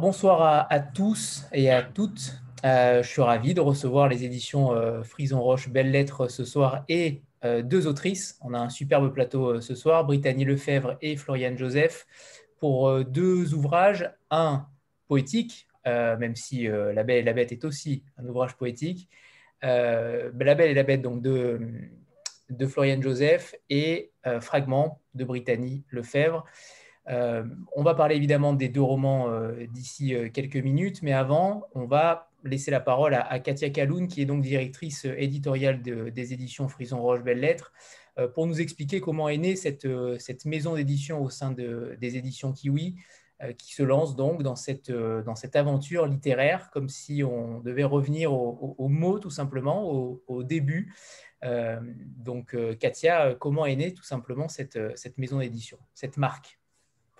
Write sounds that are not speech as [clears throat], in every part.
Bonsoir à, tous et à toutes. Euh, je suis ravi de recevoir les éditions euh, Frison Roche Belles Lettres ce soir et euh, deux autrices. On a un superbe plateau ce soir, Brittany Lefebvre et Floriane Joseph, pour deux ouvrages. Un poétique, même si La Belle et la Bête est aussi un ouvrage poétique. la Belle et la Bête, donc de, de Floriane Joseph, et Fragment de Brittany Lefebvre. Euh, on va parler évidemment des deux romans euh, d'ici euh, quelques minutes, mais avant, on va laisser la parole à, Katia Kaloun, qui est donc directrice éditoriale des éditions Frison Roche Belles Lettres, pour nous expliquer comment est née cette, maison d'édition au sein des éditions Kiwi, qui se lance donc dans cette, aventure littéraire, comme si on devait revenir au, mot tout simplement, au, début. donc, Katia, comment est née tout simplement cette maison d'édition, cette marque?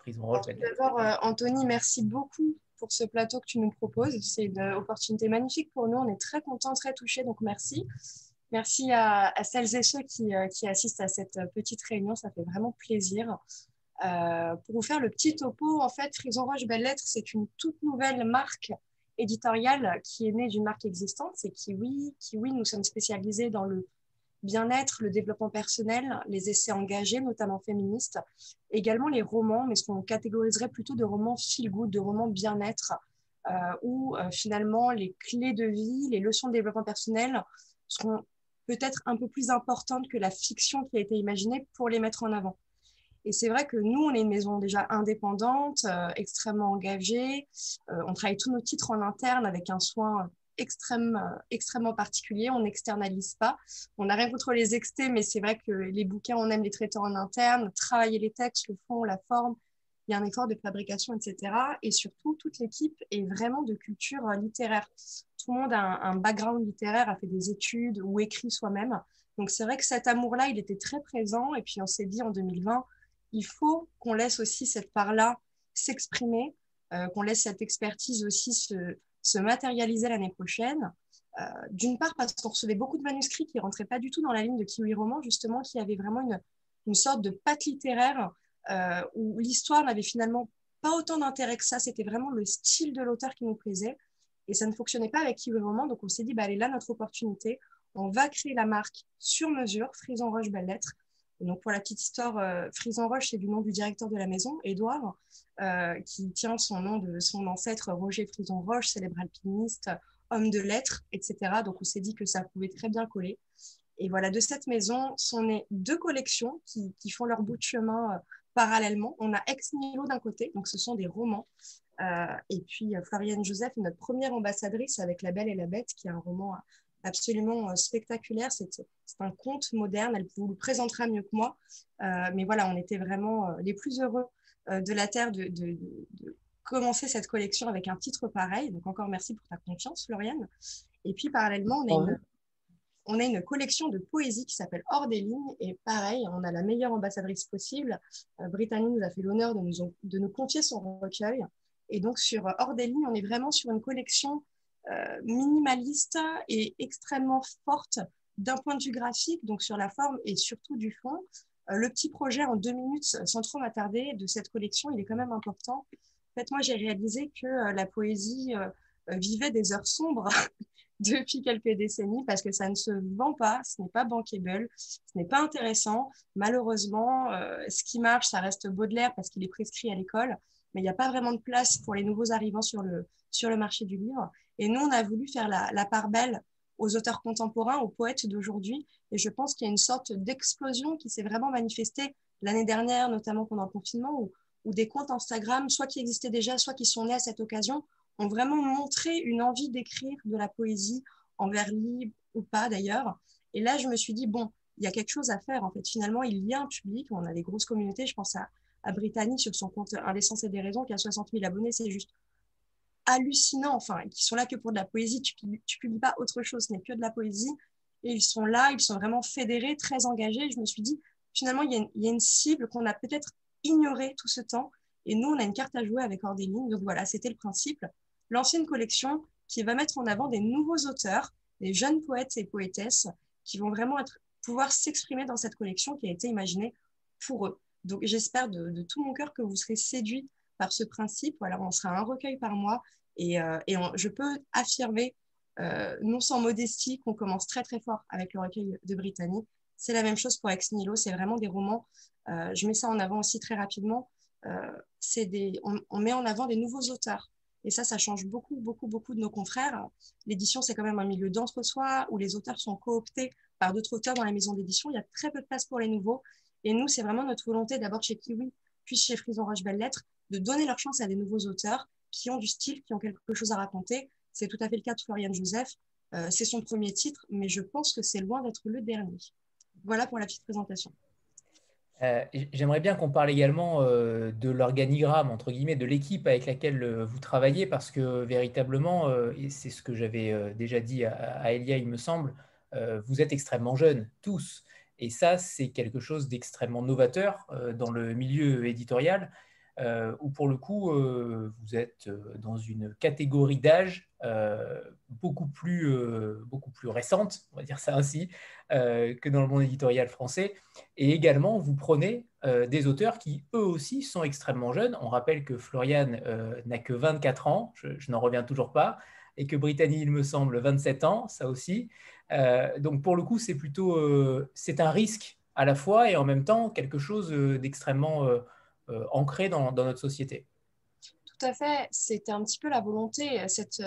D'abord, euh, Anthony, merci beaucoup pour ce plateau que tu nous proposes. C'est une opportunité magnifique pour nous. On est très contents, très touchés, donc merci. Merci à, celles et ceux euh, qui, assistent à cette petite réunion. Ça fait vraiment plaisir. Euh, pour vous faire le petit topo, en fait, Frison Roche Belles Lettres, c'est une toute nouvelle marque éditoriale qui est née d'une marque existante. C'est Kiwi. Kiwi, nous sommes spécialisés dans le bien-être, le développement personnel, les essais engagés, notamment féministes, également les romans, mais ce qu'on catégoriserait plutôt de romans feel-good, de romans bien-être, euh, où euh, finalement les clés de vie, les leçons de développement personnel seront peut-être un peu plus importantes que la fiction qui a été imaginée pour les mettre en avant. Et c'est vrai que nous, on est une maison déjà indépendante, euh, extrêmement engagée. on travaille tous nos titres en interne avec un soin euh, extrêmement particulier. On n'externalise pas. On n'a rien contre les extés, mais c'est vrai que les bouquins, on aime les traiter en interne, travailler les textes, le fond, la forme. Il y a un effort de fabrication, etc. Et surtout, toute l'équipe est vraiment de culture euh, littéraire. Tout le monde a un, background littéraire, a fait des études ou écrit soi-même. Donc c'est vrai que cet amour-là, il était très présent. Et puis on s'est dit en 2020, il faut qu'on laisse aussi cette part-là s'exprimer, euh, qu'on laisse cette expertise aussi se, se matérialiser l'année prochaine. Euh, d'une part parce qu'on recevait beaucoup de manuscrits qui ne rentraient pas du tout dans la ligne de Kiwi Roman, justement, qui avait vraiment une, une sorte de patte littéraire euh, où l'histoire n'avait finalement pas autant d'intérêt que ça. C'était vraiment le style de l'auteur qui nous plaisait. Et ça ne fonctionnait pas avec Kiwi Roman. Donc on s'est dit, bah, est là notre opportunité. On va créer la marque sur mesure, Frison Roche Belle Lettre, donc, pour la petite histoire, euh, Frison Roche, c'est du nom du directeur de la maison, Édouard, euh, qui tient son nom de son ancêtre Roger Frison Roche, célèbre alpiniste, homme de lettres, etc. Donc, on s'est dit que ça pouvait très bien coller. Et voilà, de cette maison sont nées deux collections qui, font leur bout de chemin euh, parallèlement. On a Ex Nihilo d'un côté, donc ce sont des romans. et puis Floriane Joseph notre première ambassadrice avec La Belle et la Bête, qui est un roman absolument euh, spectaculaire. C'est un conte moderne. Elle vous le présentera mieux que moi. Euh, mais voilà, on était vraiment euh, les plus heureux de la Terre de, commencer cette collection avec un titre pareil. Donc encore merci pour ta confiance, Floriane. Et puis parallèlement, on a, une, on a une collection de poésie qui s'appelle Hors des lignes. Et pareil, on a la meilleure ambassadrice possible. Brittany nous a fait l'honneur de nous, de nous confier son recueil. Et donc sur Hors des lignes, on est vraiment sur une collection euh, minimaliste et extrêmement forte d'un point de vue graphique, donc sur la forme et surtout du fond. Euh, le petit projet en deux minutes, sans trop m'attarder, de cette collection, il est quand même important. En fait, moi, j'ai réalisé que euh, la poésie vivait des heures sombres [laughs] depuis quelques décennies parce que ça ne se vend pas, ce n'est pas bankable, ce n'est pas intéressant. Malheureusement, ce qui marche, ça reste Baudelaire parce qu'il est prescrit à l'école, mais il n'y a pas vraiment de place pour les nouveaux arrivants sur le, sur le marché du livre. Et nous, on a voulu faire la, part belle aux auteurs contemporains, aux poètes d'aujourd'hui. Et je pense qu'il y a une sorte d'explosion qui s'est vraiment manifestée l'année dernière, notamment pendant le confinement, où, des comptes Instagram, soit qui existaient déjà, soit qui sont nés à cette occasion, ont vraiment montré une envie d'écrire de la poésie en vers libre ou pas d'ailleurs. Et là, je me suis dit, bon, il y a quelque chose à faire. En fait, finalement, il y a un public. On a des grosses communautés. Je pense à, à Brittany sur son compte Indécence et des raisons qui a 60 000 abonnés. C'est juste hallucinants, enfin, qui sont là que pour de la poésie. Tu ne publies pas autre chose, ce n'est que de la poésie. Et ils sont là, ils sont vraiment fédérés, très engagés. je me suis dit, finalement, il y a une, cible qu'on a peut-être ignorée tout ce temps. Et nous, on a une carte à jouer avec Ordéline. Donc voilà, c'était le principe. Lancer une collection qui va mettre en avant des nouveaux auteurs, des jeunes poètes et poétesses qui vont vraiment pouvoir s'exprimer dans cette collection qui a été imaginée pour eux. Donc j'espère de, de, tout mon cœur que vous serez séduits par ce principe. Voilà, on sera un recueil par mois et, et je peux affirmer, non sans modestie, qu'on commence très très fort avec le recueil de Brittany. C'est la même chose pour Ex Nihilo, c'est vraiment des romans. je mets ça en avant aussi très rapidement. Des, on, met en avant des nouveaux auteurs. Et ça, ça change beaucoup, beaucoup, beaucoup de nos confrères. L'édition, c'est quand même un milieu d'entre-soi où les auteurs sont cooptés par d'autres auteurs dans la maison d'édition. Il y a très peu de place pour les nouveaux. Et nous, c'est vraiment notre volonté, d'abord chez Kiwi, puis chez Frison Roche Belles Lettres, de donner leur chance à des nouveaux auteurs qui ont du style, qui ont quelque chose à raconter. C'est tout à fait le cas de Florian Joseph. Euh, c'est son premier titre, mais je pense que c'est loin d'être le dernier. Voilà pour la petite présentation. Euh, j'aimerais bien qu'on parle également euh, de l'organigramme, entre guillemets, de l'équipe avec laquelle vous travaillez, parce que véritablement, et c'est ce que j'avais déjà dit à, Elia, il me semble, vous êtes extrêmement jeunes, tous. Et ça, c'est quelque chose d'extrêmement novateur dans le milieu éditorial, où pour le coup, vous êtes dans une catégorie d'âge beaucoup, plus, beaucoup plus récente, on va dire ça ainsi, que dans le monde éditorial français. Et également, vous prenez des auteurs qui, eux aussi, sont extrêmement jeunes. On rappelle que Florian n'a que 24 ans, je, n'en reviens toujours pas, et que Brittany, il me semble, 27 ans, ça aussi. donc pour le coup, c'est plutôt, c'est un risque à la fois et en même temps quelque chose d'extrêmement ancré dans, notre société. Tout à fait, c'était un petit peu la volonté. Cette,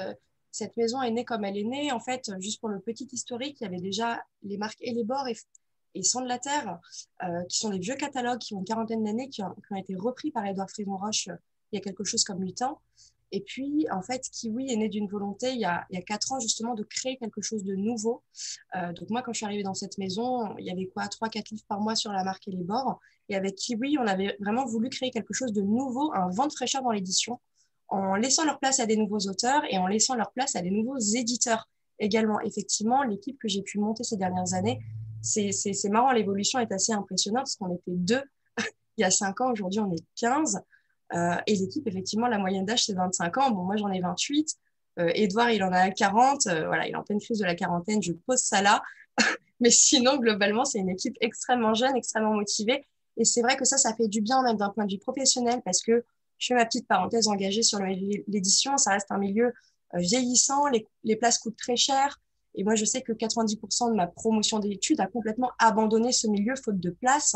cette maison est née comme elle est née. En fait, juste pour le petit historique, il y avait déjà les marques et les bords et, et Sang de la Terre, euh, qui sont des vieux catalogues qui ont une quarantaine d'années, qui, ont été repris par Edouard Frédon Roche euh, il y a quelque chose comme 8 ans. Et puis, en fait, Kiwi est né d'une volonté il y, a, 4 ans, justement, de créer quelque chose de nouveau. Euh, donc, moi, quand je suis arrivée dans cette maison, il y avait quoi 3-4 livres par mois sur la marque et les bords. Et avec Kiwi, on avait vraiment voulu créer quelque chose de nouveau, un vent de fraîcheur dans l'édition en laissant leur place à des nouveaux auteurs et en laissant leur place à des nouveaux éditeurs également. Effectivement, l'équipe que j'ai pu monter ces dernières années, c'est marrant, l'évolution est assez impressionnante parce qu'on était deux [laughs] il y a cinq ans, aujourd'hui on est 15. Euh, et l'équipe, effectivement, la moyenne d'âge, c'est 25 ans. Bon, moi, j'en ai 28. Euh, Edouard, il en a 40. Euh, voilà, il est en pleine crise de la quarantaine. Je pose ça là. [laughs] Mais sinon, globalement, c'est une équipe extrêmement jeune, extrêmement motivée. Et c'est vrai que ça, ça fait du bien, même d'un point de vue professionnel, parce que je fais ma petite parenthèse engagée sur l'édition. Ça reste un milieu euh, vieillissant. Les, places coûtent très cher. Et moi, je sais que 90% de ma promotion d'études a complètement abandonné ce milieu faute de place.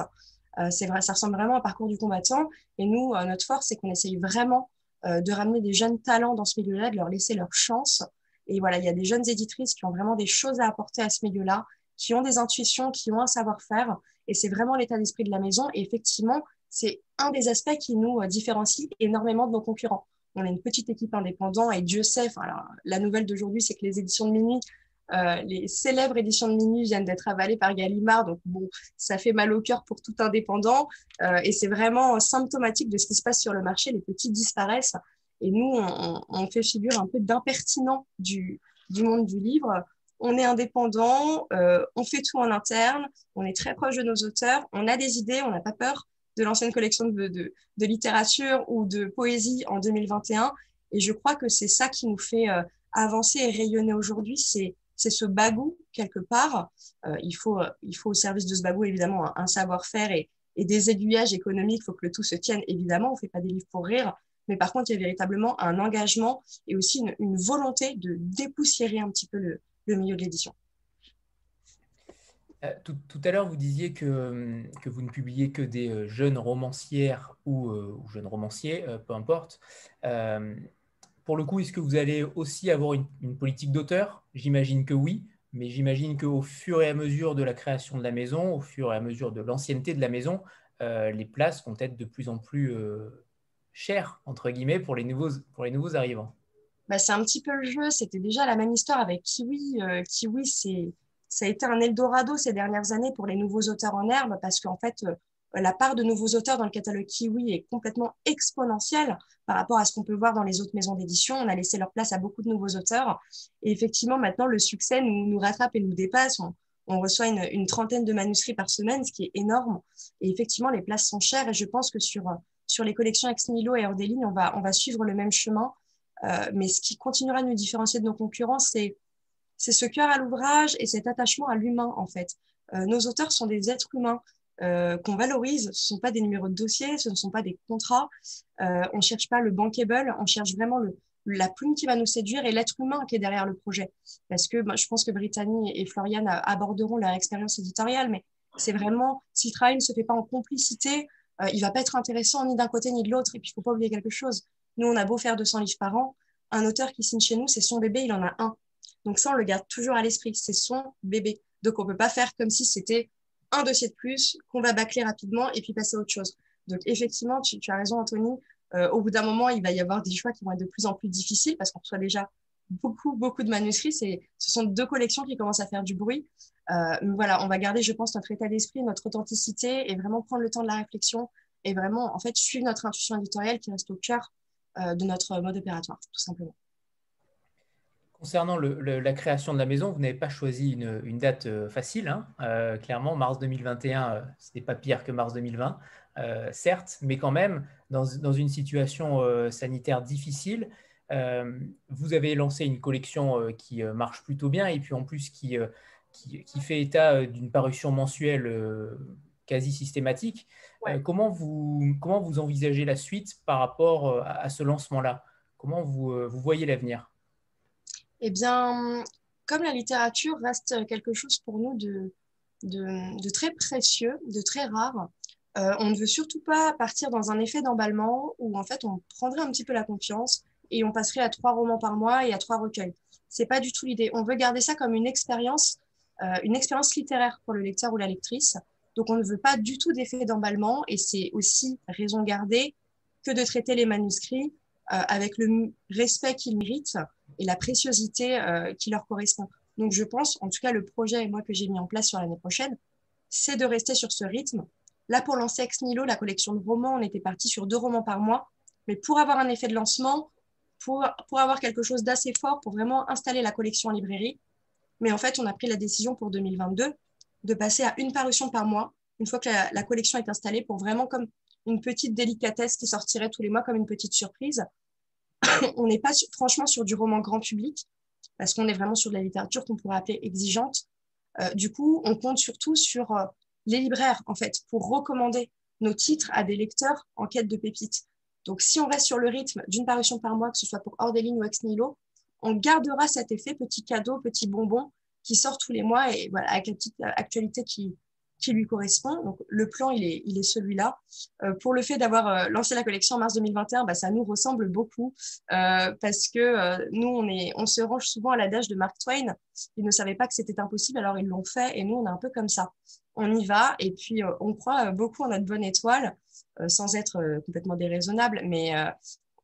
Euh, c'est vrai, ça ressemble vraiment à un parcours du combattant. Et nous, euh, notre force, c'est qu'on essaye vraiment de ramener des jeunes talents dans ce milieu-là, de leur laisser leur chance. Et voilà, il y a des jeunes éditrices qui ont vraiment des choses à apporter à ce milieu-là, qui ont des intuitions, qui ont un savoir-faire. Et c'est vraiment l'état d'esprit de la maison. Et effectivement, c'est un des aspects qui nous euh, différencie énormément de nos concurrents. On est une petite équipe indépendante et Dieu sait, la nouvelle d'aujourd'hui, c'est que les éditions de minuit, euh, les célèbres éditions de minuit viennent d'être avalées par Gallimard, donc bon, ça fait mal au cœur pour tout indépendant euh, et c'est vraiment symptomatique de ce qui se passe sur le marché. Les petits disparaissent et nous, on, fait figure un peu d'impertinent du, du monde du livre on est indépendant, on fait tout en interne, on est très proche de nos auteurs, on a des idées, on n'a pas peur de l'ancienne collection de, littérature ou de poésie en 2021. Et je crois que c'est ça qui nous fait euh, avancer et rayonner aujourd'hui. C'est c'est ce bagou quelque part. Euh, il, faut, il faut au service de ce bagou évidemment un, savoir-faire et, des aiguillages économiques. Il faut que le tout se tienne évidemment. On ne fait pas des livres pour rire, mais par contre il y a véritablement un engagement et aussi une, volonté de dépoussiérer un petit peu le milieu de l'édition. Euh, tout, à l'heure, vous disiez que, que, vous ne publiez que des euh, jeunes romancières ou, euh, jeunes romanciers, peu importe. Pour le coup, est-ce que vous allez aussi avoir une, politique d'auteur? J'imagine que oui, mais j'imagine qu'au fur et à mesure de la création de la maison, au fur et à mesure de l'ancienneté de la maison, les places vont être de plus en plus chères, entre guillemets, pour les nouveaux, arrivants. Bah, c'est un petit peu le jeu. C'était déjà la même histoire avec Kiwi. Kiwi, c'est ça a été un Eldorado ces dernières années pour les nouveaux auteurs en herbe parce qu'en fait, euh, la part de nouveaux auteurs dans le catalogue Kiwi est complètement exponentielle par rapport à ce qu'on peut voir dans les autres maisons d'édition. On a laissé leur place à beaucoup de nouveaux auteurs. Et effectivement, maintenant, le succès nous, rattrape et nous dépasse. On, reçoit une, trentaine de manuscrits par semaine, ce qui est énorme. Et effectivement, les places sont chères. Et je pense que sur, sur les collections Ex Nihilo et Ordeline, on va, on va suivre le même chemin. Euh, mais ce qui continuera de nous différencier de nos concurrents, c'est c'est ce cœur à l'ouvrage et cet attachement à l'humain, en fait. Euh, nos auteurs sont des êtres humains. Qu'on valorise. Ce ne sont pas des numéros de dossier, ce ne sont pas des contrats. on ne cherche pas le bankable, on cherche vraiment la plume qui va nous séduire et l'être humain qui est derrière le projet. Parce que je pense que Brittany et Floriane aborderont leur expérience éditoriale, mais c'est vraiment, si le travail ne se fait pas en complicité, euh, il va pas être intéressant ni d'un côté ni de l'autre. Et puis, il faut pas oublier quelque chose. Nous, on a beau faire 200 livres par an, un auteur qui signe chez nous, c'est son bébé, il en a un. Donc ça, on le garde toujours à l'esprit, c'est son bébé. Donc on peut pas faire comme si c'était un dossier de plus qu'on va bâcler rapidement et puis passer à autre chose. Donc effectivement, tu, tu as raison, Anthony. Euh, au bout d'un moment, il va y avoir des choix qui vont être de plus en plus difficiles parce qu'on reçoit déjà beaucoup, beaucoup de manuscrits. Ce sont deux collections qui commencent à faire du bruit. Euh, voilà, on va garder, je pense, notre état d'esprit, notre authenticité et vraiment prendre le temps de la réflexion et vraiment, en fait, suivre notre intuition éditoriale qui reste au cœur euh, de notre mode opératoire, tout simplement. Concernant la création de la maison, vous n'avez pas choisi une, date euh, facile. Hein. clairement, mars 2021, ce n'est pas pire que mars 2020, certes, mais quand même, dans, dans une situation sanitaire difficile, vous avez lancé une collection qui marche plutôt bien et puis en plus qui, qui, fait état euh, d'une parution mensuelle euh, quasi systématique. Euh, comment, vous, comment vous envisagez la suite par rapport à, ce lancement-là? Comment vous, vous voyez l'avenir? Eh bien, comme la littérature reste quelque chose pour nous de, très précieux, de très rare, on ne veut surtout pas partir dans un effet d'emballement où en fait on prendrait un petit peu la confiance et on passerait à trois romans par mois et à trois recueils. C'est pas du tout l'idée. On veut garder ça comme une expérience euh, une expérience littéraire pour le lecteur ou la lectrice. Donc, on ne veut pas du tout d'effet d'emballement et c'est aussi raison gardée que de traiter les manuscrits euh, avec le respect qu'ils méritent et la préciosité euh, qui leur correspond. Donc, je pense, en tout cas, le projet et moi que j'ai mis en place sur l'année prochaine, c'est de rester sur ce rythme. Là, pour lancer Ex Nilo, la collection de romans, on était parti sur deux romans par mois. Mais pour avoir un effet de lancement, pour, pour avoir quelque chose d'assez fort, pour vraiment installer la collection en librairie, mais en fait, on a pris la décision pour 2022 de passer à une parution par mois, une fois que la, collection est installée, pour vraiment comme une petite délicatesse qui sortirait tous les mois comme une petite surprise. [coughs] on n'est pas franchement sur du roman grand public, parce qu'on est vraiment sur de la littérature qu'on pourrait appeler exigeante. Euh, du coup, on compte surtout sur euh, les libraires, en fait, pour recommander nos titres à des lecteurs en quête de pépites. Donc, si on reste sur le rythme d'une parution par mois, que ce soit pour Hors ou Ex Nihilo, on gardera cet effet petit cadeau, petit bonbon qui sort tous les mois et voilà, avec la petite actualité qui, qui lui correspond. Donc, le plan, il est, il est celui-là. Euh, pour le fait d'avoir euh, lancé la collection en mars 2021, bah, ça nous ressemble beaucoup euh, parce que nous, on, est, on se range souvent à l'adage de Mark Twain. Ils ne savaient pas que c'était impossible, alors ils l'ont fait et nous, on est un peu comme ça. On y va et puis on croit beaucoup en notre bonne étoile sans être complètement déraisonnable, mais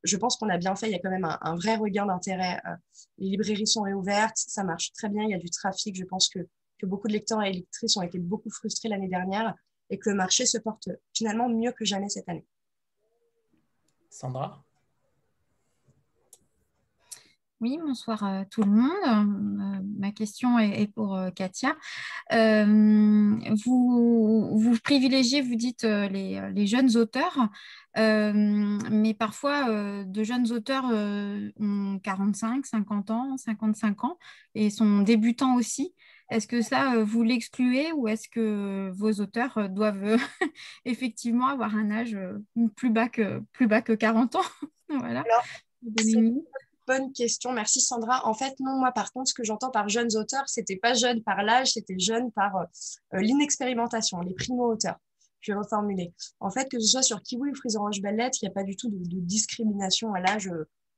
je pense qu'on a bien fait. Il y a quand même un, vrai regain d'intérêt. Les librairies sont réouvertes, ça marche très bien. Il y a du trafic. Je pense que, que beaucoup de lecteurs et lectrices ont été beaucoup frustrés l'année dernière et que le marché se porte finalement mieux que jamais cette année. Sandra? Oui, bonsoir à tout le monde. Euh, ma question est, pour euh, Katia. vous, vous privilégiez, vous dites, les, jeunes auteurs. Euh, mais parfois, euh, de jeunes auteurs euh, ont 45, 50 ans, 55 ans et sont débutants aussi. Est-ce que ça, vous l'excluez ou est-ce que vos auteurs doivent [laughs] effectivement avoir un âge plus bas que, plus bas que 40 ans? [laughs] Voilà. bonne question. Merci Sandra. En fait, non, moi par contre, ce que j'entends par jeunes auteurs, c'était pas jeune par l'âge, c'était jeune par l'inexpérimentation, les primo-auteurs je vais reformuler. En fait, que ce soit sur Kiwi ou Frison Roche Bellette, il n'y a pas du tout de, discrimination à l'âge.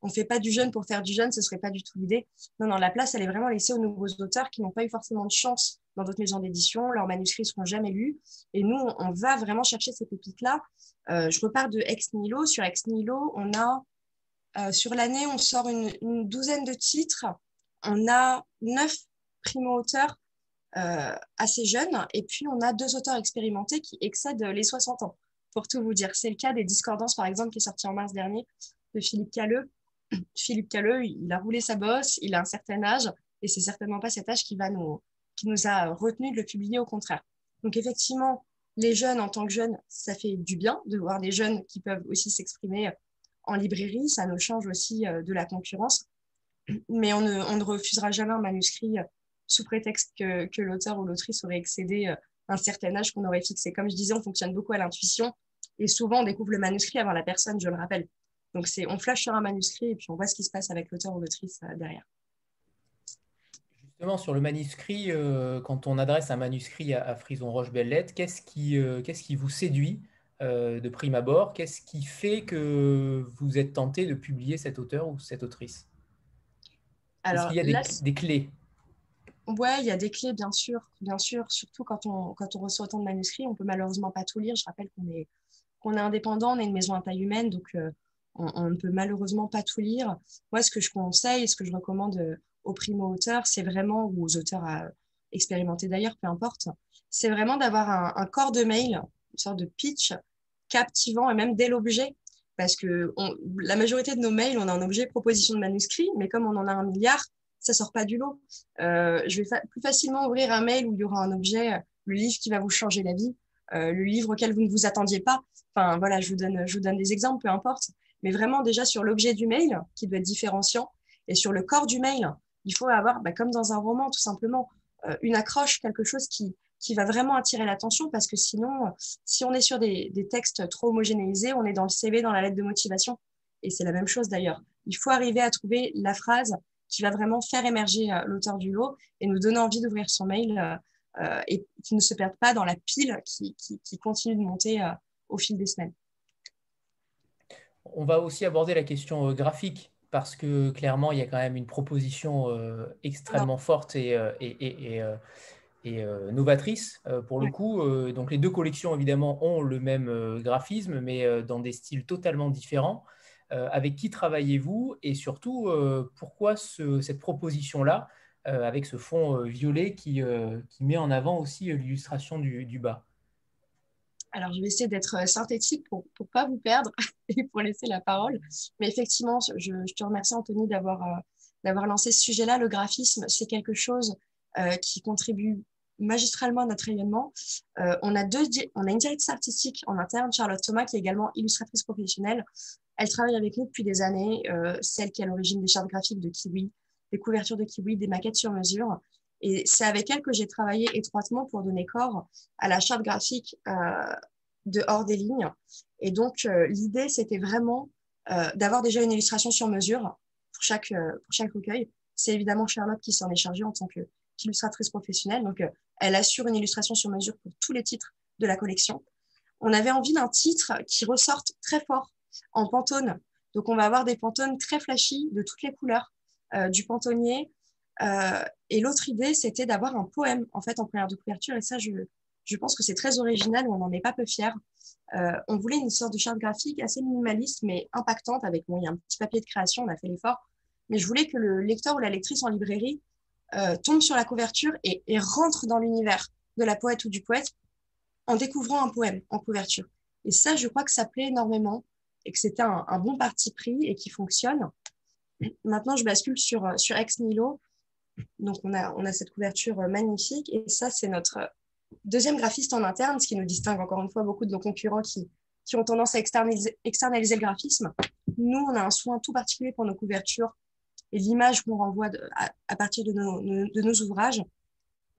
On ne fait pas du jeune pour faire du jeune, ce ne serait pas du tout l'idée. Non, non, la place, elle est vraiment laissée aux nouveaux auteurs qui n'ont pas eu forcément de chance dans d'autres maisons d'édition. Leurs manuscrits ne seront jamais lus. Et nous, on, va vraiment chercher ces pépites-là. Euh, je repars de Ex Nihilo. Sur Ex Nihilo, on a, euh, sur l'année, on sort une, une douzaine de titres. On a neuf primo-auteurs euh, assez jeunes. Et puis, on a deux auteurs expérimentés qui excèdent les 60 ans, pour tout vous dire. C'est le cas des Discordances, par exemple, qui est sorti en mars dernier, de Philippe Calleux. Philippe Calleux, il a roulé sa bosse, il a un certain âge, et c'est certainement pas cet âge qui, va nous, qui nous a retenu de le publier, au contraire. Donc, effectivement, les jeunes, en tant que jeunes, ça fait du bien de voir des jeunes qui peuvent aussi s'exprimer en librairie. Ça nous change aussi euh, de la concurrence. Mais on ne, refusera jamais un manuscrit sous prétexte que, l'auteur ou l'autrice aurait excédé euh, un certain âge qu'on aurait fixé. Comme je disais, on fonctionne beaucoup à l'intuition et souvent on découvre le manuscrit avant la personne, je le rappelle. Donc c'est on flash sur un manuscrit et puis on voit ce qui se passe avec l'auteur ou l'autrice euh, derrière. Justement, sur le manuscrit, euh, quand on adresse un manuscrit à, Frison Roche-Bellette, qu'est-ce qui, euh, qu'est-ce qui vous séduit de prime abord? Qu'est-ce qui fait que vous êtes tenté de publier cet auteur ou cette autrice? Alors, qu'il y a des, des clés? Ouais, il y a des clés, bien sûr, bien sûr. Surtout quand on, quand on reçoit autant de manuscrits, on peut malheureusement pas tout lire. Je rappelle qu'on est, qu'on est indépendant, on est une maison à taille humaine, donc euh, on, ne peut malheureusement pas tout lire. Moi, ce que je conseille, ce que je recommande euh, aux primo-auteurs, c'est vraiment, ou aux auteurs à expérimenter d'ailleurs, peu importe, c'est vraiment d'avoir un, corps de mail, une sorte de pitch captivant et même dès l'objet. Parce que la majorité de nos mails, on a un objet proposition de manuscrit, mais comme on en a un milliard, ça sort pas du lot. Euh, je vais plus facilement ouvrir un mail où il y aura un objet, euh, le livre qui va vous changer la vie, euh, le livre auquel vous ne vous attendiez pas. Enfin, voilà, je vous donne des exemples, peu importe. Mais vraiment, déjà sur l'objet du mail, qui doit être différenciant, et sur le corps du mail, il faut avoir, bah, comme dans un roman, tout simplement, une accroche, quelque chose qui, va vraiment attirer l'attention, parce que sinon, si on est sur des, textes trop homogénéisés, on est dans le CV, dans la lettre de motivation. Et c'est la même chose d'ailleurs. Il faut arriver à trouver la phrase qui va vraiment faire émerger euh, l'auteur du lot et nous donner envie d'ouvrir son mail euh, euh, et qui ne se perde pas dans la pile qui, continue de monter au fil des semaines. On va aussi aborder la question graphique parce que clairement, il y a quand même une proposition extrêmement forte et, et, et, novatrice pour le coup. donc les deux collections, évidemment, ont le même graphisme, mais dans des styles totalement différents. Euh, avec qui travaillez-vous? Et surtout euh, pourquoi cette proposition-là euh, avec ce fond violet qui, met en avant aussi l'illustration du, bas? Alors, je vais essayer d'être synthétique pour ne pas vous perdre [laughs] et pour laisser la parole. Mais effectivement, je, te remercie, Anthony, d'avoir lancé ce sujet-là. Le graphisme, c'est quelque chose qui contribue magistralement à notre rayonnement. on, a deux, on a une directrice artistique en interne, Charlotte Thomas, qui est également illustratrice professionnelle. Elle travaille avec nous depuis des années, euh, celle qui est à l'origine des chartes graphiques de Kiwi, des couvertures de Kiwi, des maquettes sur mesure. Et c'est avec elle que j'ai travaillé étroitement pour donner corps à la charte graphique euh, de hors des lignes. Et donc, euh, l'idée, c'était vraiment d'avoir déjà une illustration sur mesure pour chaque, pour chaque recueil. C'est évidemment Charlotte qui s'en est chargée en tant qu'illustratrice professionnelle. Donc, elle assure une illustration sur mesure pour tous les titres de la collection. On avait envie d'un titre qui ressorte très fort en pantone. Donc, on va avoir des pantones très flashy de toutes les couleurs euh, du pantonnier. Euh, et l'autre idée, c'était d'avoir un poème en fait en première de couverture. Et ça, je, je pense que c'est très original. On n'en est pas peu fiers. Euh, on voulait une sorte de charte graphique assez minimaliste, mais impactante. Avec bon, il y a un petit papier de création, on a fait l'effort. Mais je voulais que le lecteur ou la lectrice en librairie tombe sur la couverture et, et rentre dans l'univers de la poète ou du poète en découvrant un poème en couverture. Et ça, je crois que ça plaît énormément et que c'était un, bon parti pris et qui fonctionne. Maintenant, je bascule sur, euh, sur Ex Nilo. Donc, on a, on a cette couverture euh, magnifique. Et ça, c'est notre deuxième graphiste en interne, ce qui nous distingue encore une fois beaucoup de nos concurrents qui, qui ont tendance à externaliser, externaliser le graphisme. Nous, on a un soin tout particulier pour nos couvertures et l'image qu'on renvoie à, partir de nos, de nos ouvrages.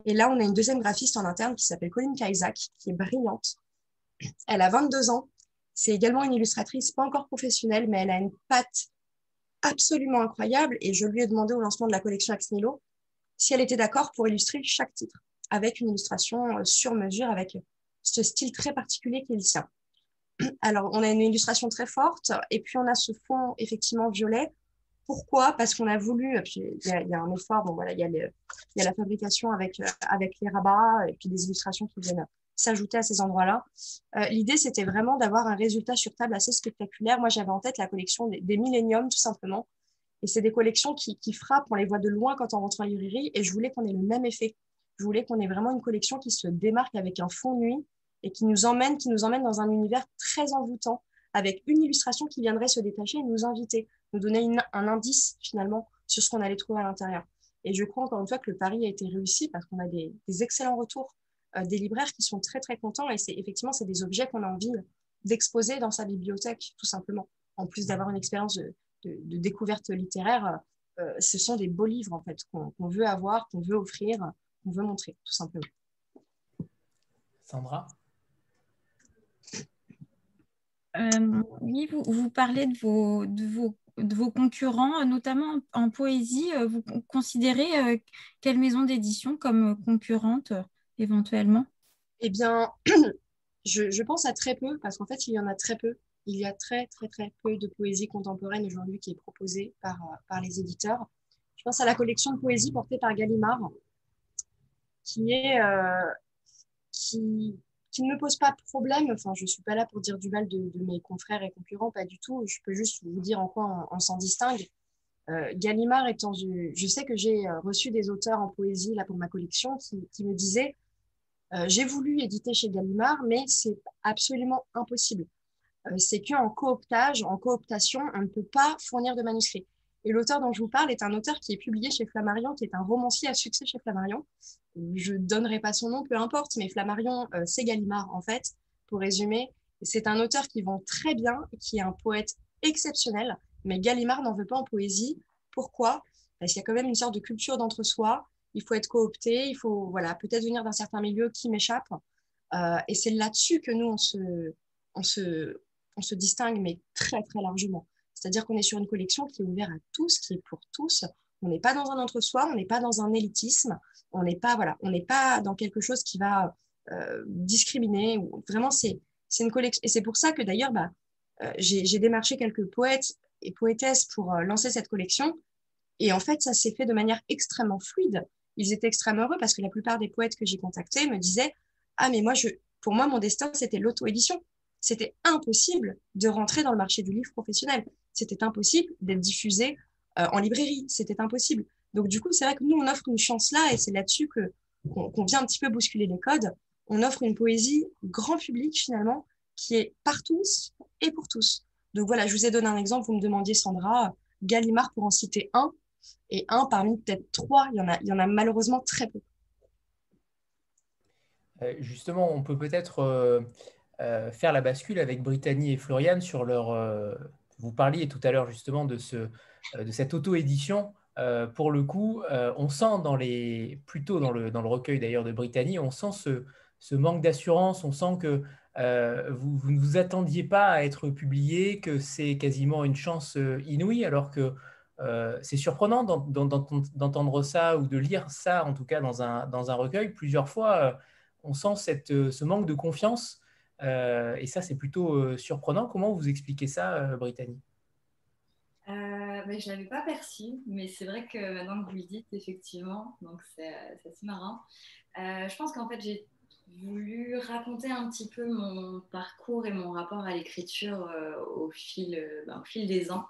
Et là, on a une deuxième graphiste en interne qui s'appelle Colin Kaisak, qui est brillante. Elle a 22 ans. C'est également une illustratrice, pas encore professionnelle, mais elle a une patte absolument incroyable. Et je lui ai demandé au lancement de la collection Ax Nilo si elle était d'accord pour illustrer chaque titre avec une illustration euh, sur mesure, avec ce style très particulier qui est le sien. [clears throat] Alors, on a une illustration très forte et puis on a ce fond effectivement violet. Pourquoi? Parce qu'on a voulu, il y, a un effort, bon voilà, il y y a la fabrication avec, euh, avec les rabats et puis des illustrations qui viennent s'ajouter à ces endroits-là. Euh, l'idée, c'était vraiment d'avoir un résultat sur table assez spectaculaire. Moi, j'avais en tête la collection des, des tout simplement. Et c'est des collections qui, frappent, on les voit de loin quand on rentre en librairie. Et je voulais qu'on ait le même effet. Je voulais qu'on ait vraiment une collection qui se démarque avec un fond nuit et qui nous emmène, qui nous emmène dans un univers très envoûtant, avec une illustration qui viendrait se détacher et nous inviter, nous donner un indice finalement sur ce qu'on allait trouver à l'intérieur. Et je crois encore une fois que le pari a été réussi parce qu'on a des, excellents retours des libraires qui sont très très contents et c'est effectivement c'est des objets qu'on a envie d'exposer dans sa bibliothèque tout simplement. En plus d'avoir une expérience de, découverte littéraire, euh, ce sont des beaux livres en fait qu'on veut avoir, qu'on veut offrir, qu'on veut montrer tout simplement. Sandra? Oui, vous, vous, parlez de vos, de vos de vos concurrents, notamment en poésie, euh, vous considérez euh, quelle maison d'édition comme concurrente? euh, éventuellement? Eh bien, [clears throat] je, pense à très peu, parce qu'en fait, il y en a très peu. Il y a très, très, très peu de poésie contemporaine aujourd'hui qui est proposée par, par les éditeurs. Je pense à la collection de poésie portée par Gallimard, qui est, qui, qui ne me pose pas de problème. Enfin, je ne suis pas là pour dire du mal de, mes confrères et concurrents, pas du tout. Je peux juste vous dire en quoi on, s'en distingue. Euh, Gallimard étant, je, je sais que j'ai euh, reçu des auteurs en poésie là pour ma collection qui, me disaient euh, j'ai voulu éditer chez Gallimard, mais c'est absolument impossible. c'est qu'en cooptage, en cooptation, on ne peut pas fournir de manuscrits. Et l'auteur dont je vous parle est un auteur qui est publié chez Flammarion, qui est un romancier à succès chez Flammarion. Je ne donnerai pas son nom, peu importe, mais Flammarion, euh, c'est Gallimard, en fait, pour résumer. C'est un auteur qui vend très bien, qui est un poète exceptionnel, mais Gallimard n'en veut pas en poésie. Pourquoi? Parce qu'il y a quand même une sorte de culture d'entre-soi. Il faut être coopté, il faut voilà, peut-être venir d'un certain milieu qui m'échappe. Euh, et c'est là-dessus que nous, on se, on, se, on se distingue, mais très, très largement. C'est-à-dire qu'on est sur une collection qui est ouverte à tous, qui est pour tous. On n'est pas dans un entre-soi, on n'est pas dans un élitisme, on n'est pas, voilà, pas dans quelque chose qui va euh, discriminer. Vraiment, c'est une collection. Et c'est pour ça que d'ailleurs, bah, euh, j'ai démarché quelques poètes et poétesses pour lancer cette collection. Et en fait, ça s'est fait de manière extrêmement fluide. Ils étaient extrêmement heureux parce que la plupart des poètes que j'ai contactés me disaient Ah, mais moi, je, pour moi, mon destin, c'était l'auto-édition. C'était impossible de rentrer dans le marché du livre professionnel c'était impossible d'être diffusé euh, en librairie, c'était impossible. Donc du coup, c'est vrai que nous, on offre une chance là, et c'est là-dessus que qu'on vient un petit peu bousculer les codes. On offre une poésie grand public finalement, qui est par tous et pour tous. Donc voilà, je vous ai donné un exemple, vous me demandiez Sandra, Gallimard pour en citer un, et un parmi peut-être trois, il y en a, il y en a malheureusement très peu. Euh, justement, on peut peut-être euh, faire la bascule avec Brittany et Floriane sur leur, vous parliez tout à l'heure justement de, ce, euh, de cette auto-édition. Euh, pour le coup, euh, on sent dans les, plutôt dans le, dans le recueil d'ailleurs de Brittany, on sent ce, ce manque d'assurance, on sent que vous, vous, ne vous attendiez pas à être publié, que c'est quasiment une chance inouïe, alors que c'est surprenant d'entendre ça ou de lire ça, en tout cas dans un, recueil. Plusieurs fois, on sent cette, ce manque de confiance euh, et ça, c'est plutôt euh, surprenant. Comment vous expliquez ça, euh, Brittany? Ben, Je ne l'avais pas perçu, mais c'est vrai que maintenant que vous le dites, effectivement, donc c'est assez marrant. je pense qu'en fait, j'ai voulu raconter un petit peu mon parcours et mon rapport à l'écriture ben, au fil des ans.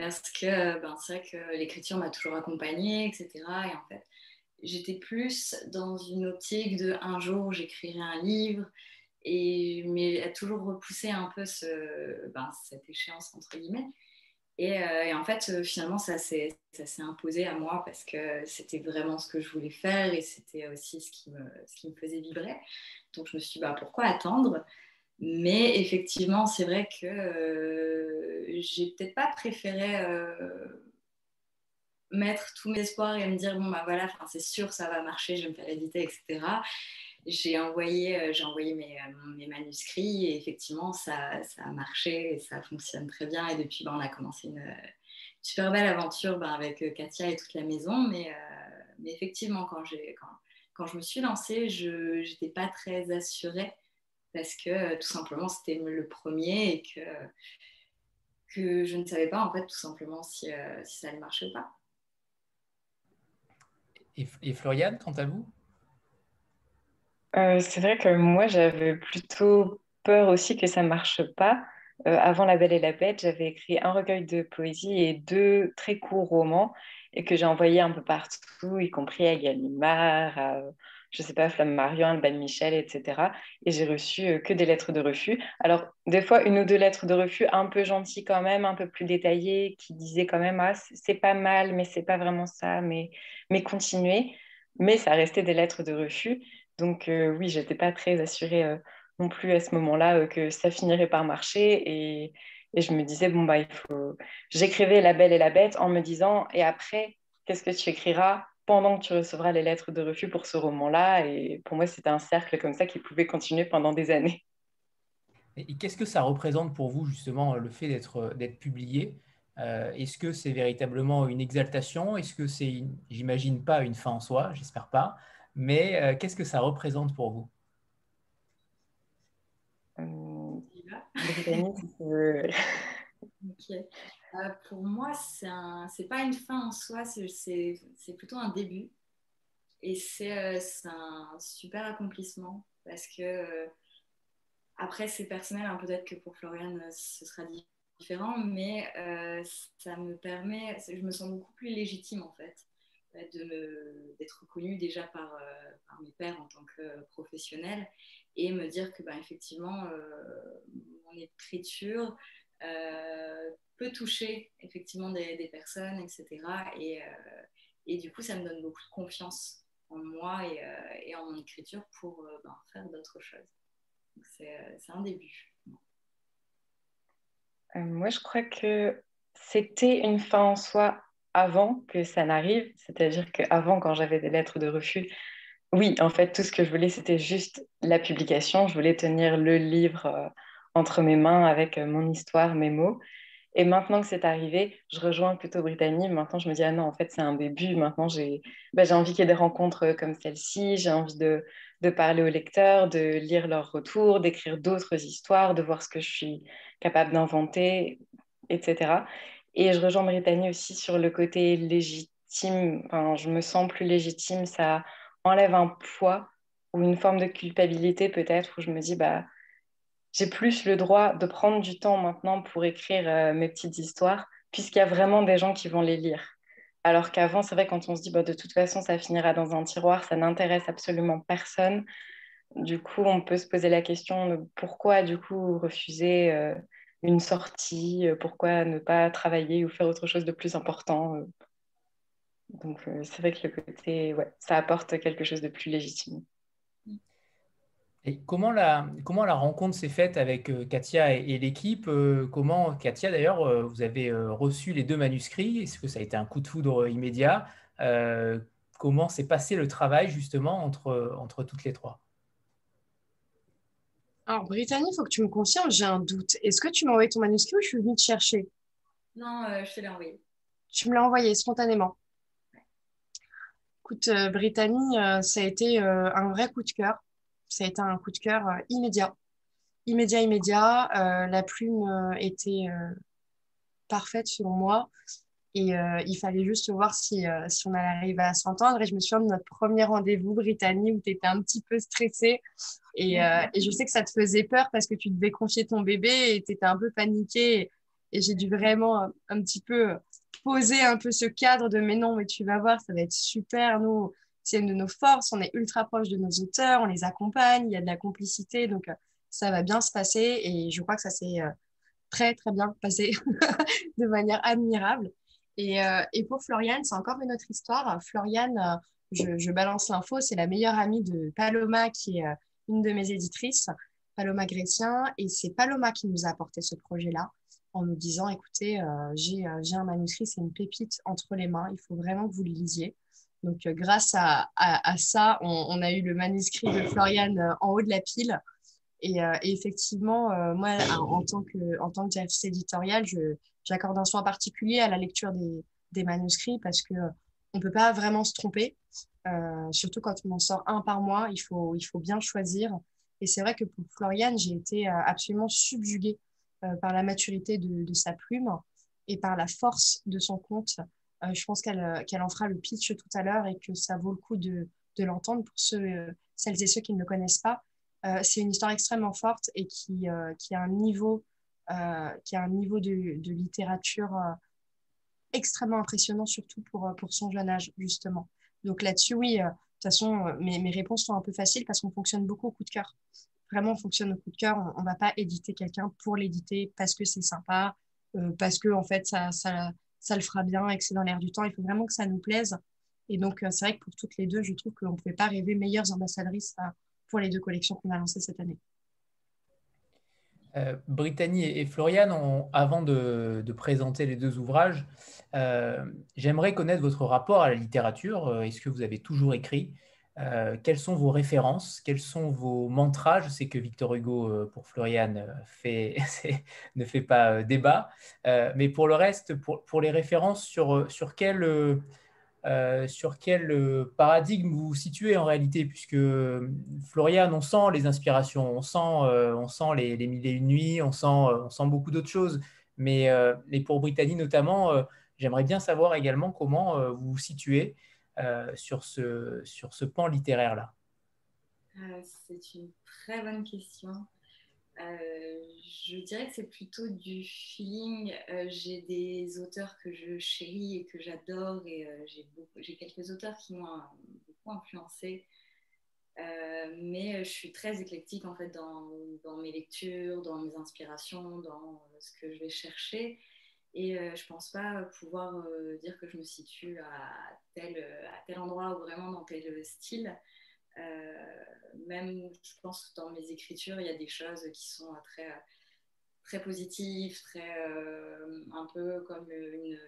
Parce que ben, c'est vrai que l'écriture m'a toujours accompagnée, etc. Et en fait, j'étais plus dans une optique de un jour j'écrirai un livre, et, mais a toujours repoussé un peu ce, ben, cette échéance, entre guillemets. Et, euh, en fait, euh, finalement, ça s'est imposé à moi parce que c'était vraiment ce que je voulais faire et c'était aussi ce qui, me, ce qui me faisait vibrer. Donc, je me suis dit, bah, pourquoi attendre? Mais effectivement, c'est vrai que euh, j'ai peut-être pas préféré euh, mettre tous mes espoirs et me dire, bon, bah voilà, c'est sûr, ça va marcher, je vais me faire éditer, etc j'ai envoyé, euh, envoyé mes, euh, mes, manuscrits et effectivement, ça, ça, a marché et ça fonctionne très bien. Et depuis, ben, on a commencé une, super belle aventure ben, avec Katia et toute la maison. Mais, mais effectivement, quand, quand, quand, je me suis lancée, je n'étais pas très assurée parce que tout simplement, c'était le premier et que, que je ne savais pas en fait tout simplement si, si ça allait marcher ou pas. Et, et Floriane, quant à vous? Euh, c'est vrai que moi, j'avais plutôt peur aussi que ça ne marche pas. Euh, avant La Belle et la Bête, j'avais écrit un recueil de poésie et deux très courts romans et que j'ai envoyé un peu partout, y compris à Gallimard, à, je sais pas, Flamme Marion, Alban Michel, etc. Et j'ai reçu euh, que des lettres de refus. Alors, des fois, une ou deux lettres de refus un peu gentilles quand même, un peu plus détaillées, qui disaient quand même, ah, c'est pas mal, mais c'est pas vraiment ça, mais, mais continuez. Mais ça restait des lettres de refus. Donc euh, oui, j'étais pas très assurée euh, non plus à ce moment-là euh, que ça finirait par marcher. Et, je me disais, bon, bah, il faut... J'écrivais La Belle et la Bête en me disant, et après, qu'est-ce que tu écriras pendant que tu recevras les lettres de refus pour ce roman-là? Et pour moi, c'était un cercle comme ça qui pouvait continuer pendant des années. Et qu'est-ce que ça représente pour vous, justement, le fait d'être publié? Euh, Est-ce que c'est véritablement une exaltation? Est-ce que c'est, j'imagine pas, une fin en soi J'espère pas. Mais euh, qu'est-ce que ça représente pour vous? Euh, pour moi, c'est n'est pas une fin en soi, c'est plutôt un début. Et c'est euh, un super accomplissement parce que, euh, après, c'est personnel, hein, peut-être que pour Floriane, ce sera différent, mais ça me permet, je me sens beaucoup plus légitime en fait d'être reconnue déjà par, par, mes pères en tant que professionnelle et me dire que ben, effectivement mon écriture euh, peut toucher effectivement des, personnes, etc. Et, euh, et, du coup, ça me donne beaucoup de confiance en moi et, euh, en mon écriture pour ben, faire d'autres choses. C'est un début. moi, je crois que c'était une fin en soi avant que ça n'arrive. C'est-à-dire qu'avant, quand j'avais des lettres de refus, oui, en fait, tout ce que je voulais, c'était juste la publication. Je voulais tenir le livre entre mes mains avec euh, mon histoire, mes mots. Et maintenant que c'est arrivé, je rejoins plutôt Brittany. Maintenant, je me dis, ah non, en fait, c'est un début. Maintenant, j'ai bah, envie qu'il y ait des rencontres comme celle-ci. J'ai envie de, de, parler aux lecteurs, de lire leurs retours, d'écrire d'autres histoires, de voir ce que je suis capable d'inventer, etc. Et je rejoins Brittany aussi sur le côté légitime. Enfin, je me sens plus légitime. Ça enlève un poids ou une forme de culpabilité peut-être où je me dis, bah, j'ai plus le droit de prendre du temps maintenant pour écrire euh, mes petites histoires, puisqu'il y a vraiment des gens qui vont les lire. Alors qu'avant, c'est vrai, quand on se dit, bah, de toute façon, ça finira dans un tiroir, ça n'intéresse absolument personne. Du coup, on peut se poser la question pourquoi, du coup, refuser euh, une sortie, euh, pourquoi ne pas travailler ou faire autre chose de plus important. Donc, c'est vrai que le côté, ouais, ça apporte quelque chose de plus légitime. Et comment la, comment la rencontre s'est faite avec euh, Katia et, l'équipe euh, Comment, Katia d'ailleurs, euh, vous avez reçu les deux manuscrits? Est-ce que ça a été un coup de foudre immédiat? Comment s'est passé le travail justement entre, entre toutes les trois? Alors, Brittany, il faut que tu me confirmes, j'ai un doute. Est-ce que tu m'as envoyé ton manuscrit ou je suis venue te chercher? Non, je te l'ai envoyé. Tu me l'as envoyé spontanément. Écoute, Brittany, ça a été un vrai coup de cœur ça a été un coup de cœur euh, immédiat. Immédiat, immédiat. Euh, la plume euh, était parfaite selon moi. Et il fallait juste voir si, si on allait arriver à s'entendre. Et je me souviens de notre premier rendez-vous, Brittany, où tu étais un petit peu stressée. Et, et, je sais que ça te faisait peur parce que tu devais confier ton bébé et tu étais un peu paniquée. Et, et j'ai dû vraiment un petit peu poser un peu ce cadre de mais non, mais tu vas voir, ça va être super. Nous, c'est une de nos forces, on est ultra proche de nos auteurs, on les accompagne, il y a de la complicité, donc euh, ça va bien se passer et je crois que ça s'est euh, très très bien passé [laughs] de manière admirable. Et, euh, et pour Floriane, c'est encore une autre histoire. Floriane, je, je, balance l'info, c'est la meilleure amie de Paloma, qui est une de mes éditrices, Paloma Grétien, et c'est Paloma qui nous a apporté ce projet-là en nous disant, écoutez, j'ai un manuscrit, c'est une pépite entre les mains, il faut vraiment que vous le lisiez. Donc, euh, grâce à, ça, on, a eu le manuscrit de Floriane euh, en haut de la pile. Et, euh, effectivement, moi, en tant que, en tant que directrice éditoriale, j'accorde un soin particulier à la lecture des, manuscrits parce que on ne peut pas vraiment se tromper. surtout quand on en sort un par mois, il faut, il faut bien choisir. Et c'est vrai que pour Floriane, j'ai été absolument subjuguée par la maturité de, sa plume et par la force de son conte. Euh, je pense euh, qu'elle en fera le pitch tout à l'heure et que ça vaut le coup de, l'entendre pour ceux, euh, celles et ceux qui ne le connaissent pas. c'est une histoire extrêmement forte et qui, a un niveau, qui a un niveau de, littérature extrêmement impressionnant, surtout pour, pour son jeune âge, justement. Donc là-dessus, oui, de toute façon, mes, mes, réponses sont un peu faciles parce qu'on fonctionne beaucoup au coup de cœur. Vraiment, on fonctionne au coup de cœur. On ne va pas éditer quelqu'un pour l'éditer parce que c'est sympa, parce que, en fait, ça, ça, ça le fera bien et que c'est dans l'air du temps. Il faut vraiment que ça nous plaise. Et donc, euh, c'est vrai que pour toutes les deux, je trouve qu'on ne pouvait pas rêver meilleures ambassadrices euh, pour les deux collections qu'on a lancées cette année. Euh, Brittany et, Florian, avant de, présenter les deux ouvrages, euh, j'aimerais connaître votre rapport à la littérature. Euh, est-ce que vous avez toujours écrit? Quelles sont vos références? Quels sont vos mantras? Je sais que Victor Hugo, pour Florian, [laughs] ne fait pas débat. mais pour le reste, pour, les références, sur, quel euh, euh, paradigme vous vous situez en réalité, puisque Florian, on sent les inspirations, on sent, euh, les, mille et une nuits, on sent, beaucoup d'autres choses. Mais, pour Brittany notamment, j'aimerais bien savoir également comment vous vous situez sur, ce, sur ce pan littéraire-là. C'est une très bonne question. Euh, je dirais que c'est plutôt du feeling. Euh, j'ai des auteurs que je chéris et que j'adore et euh, j'ai quelques auteurs qui m'ont beaucoup influencé. mais je suis très éclectique en fait dans, mes lectures, dans mes inspirations, dans ce que je vais chercher. Et je pense pas pouvoir dire que je me situe à tel, à tel endroit ou vraiment dans tel style. Euh, même, je pense, dans mes écritures, il y a des choses qui sont très, très positives, très, euh, un peu comme de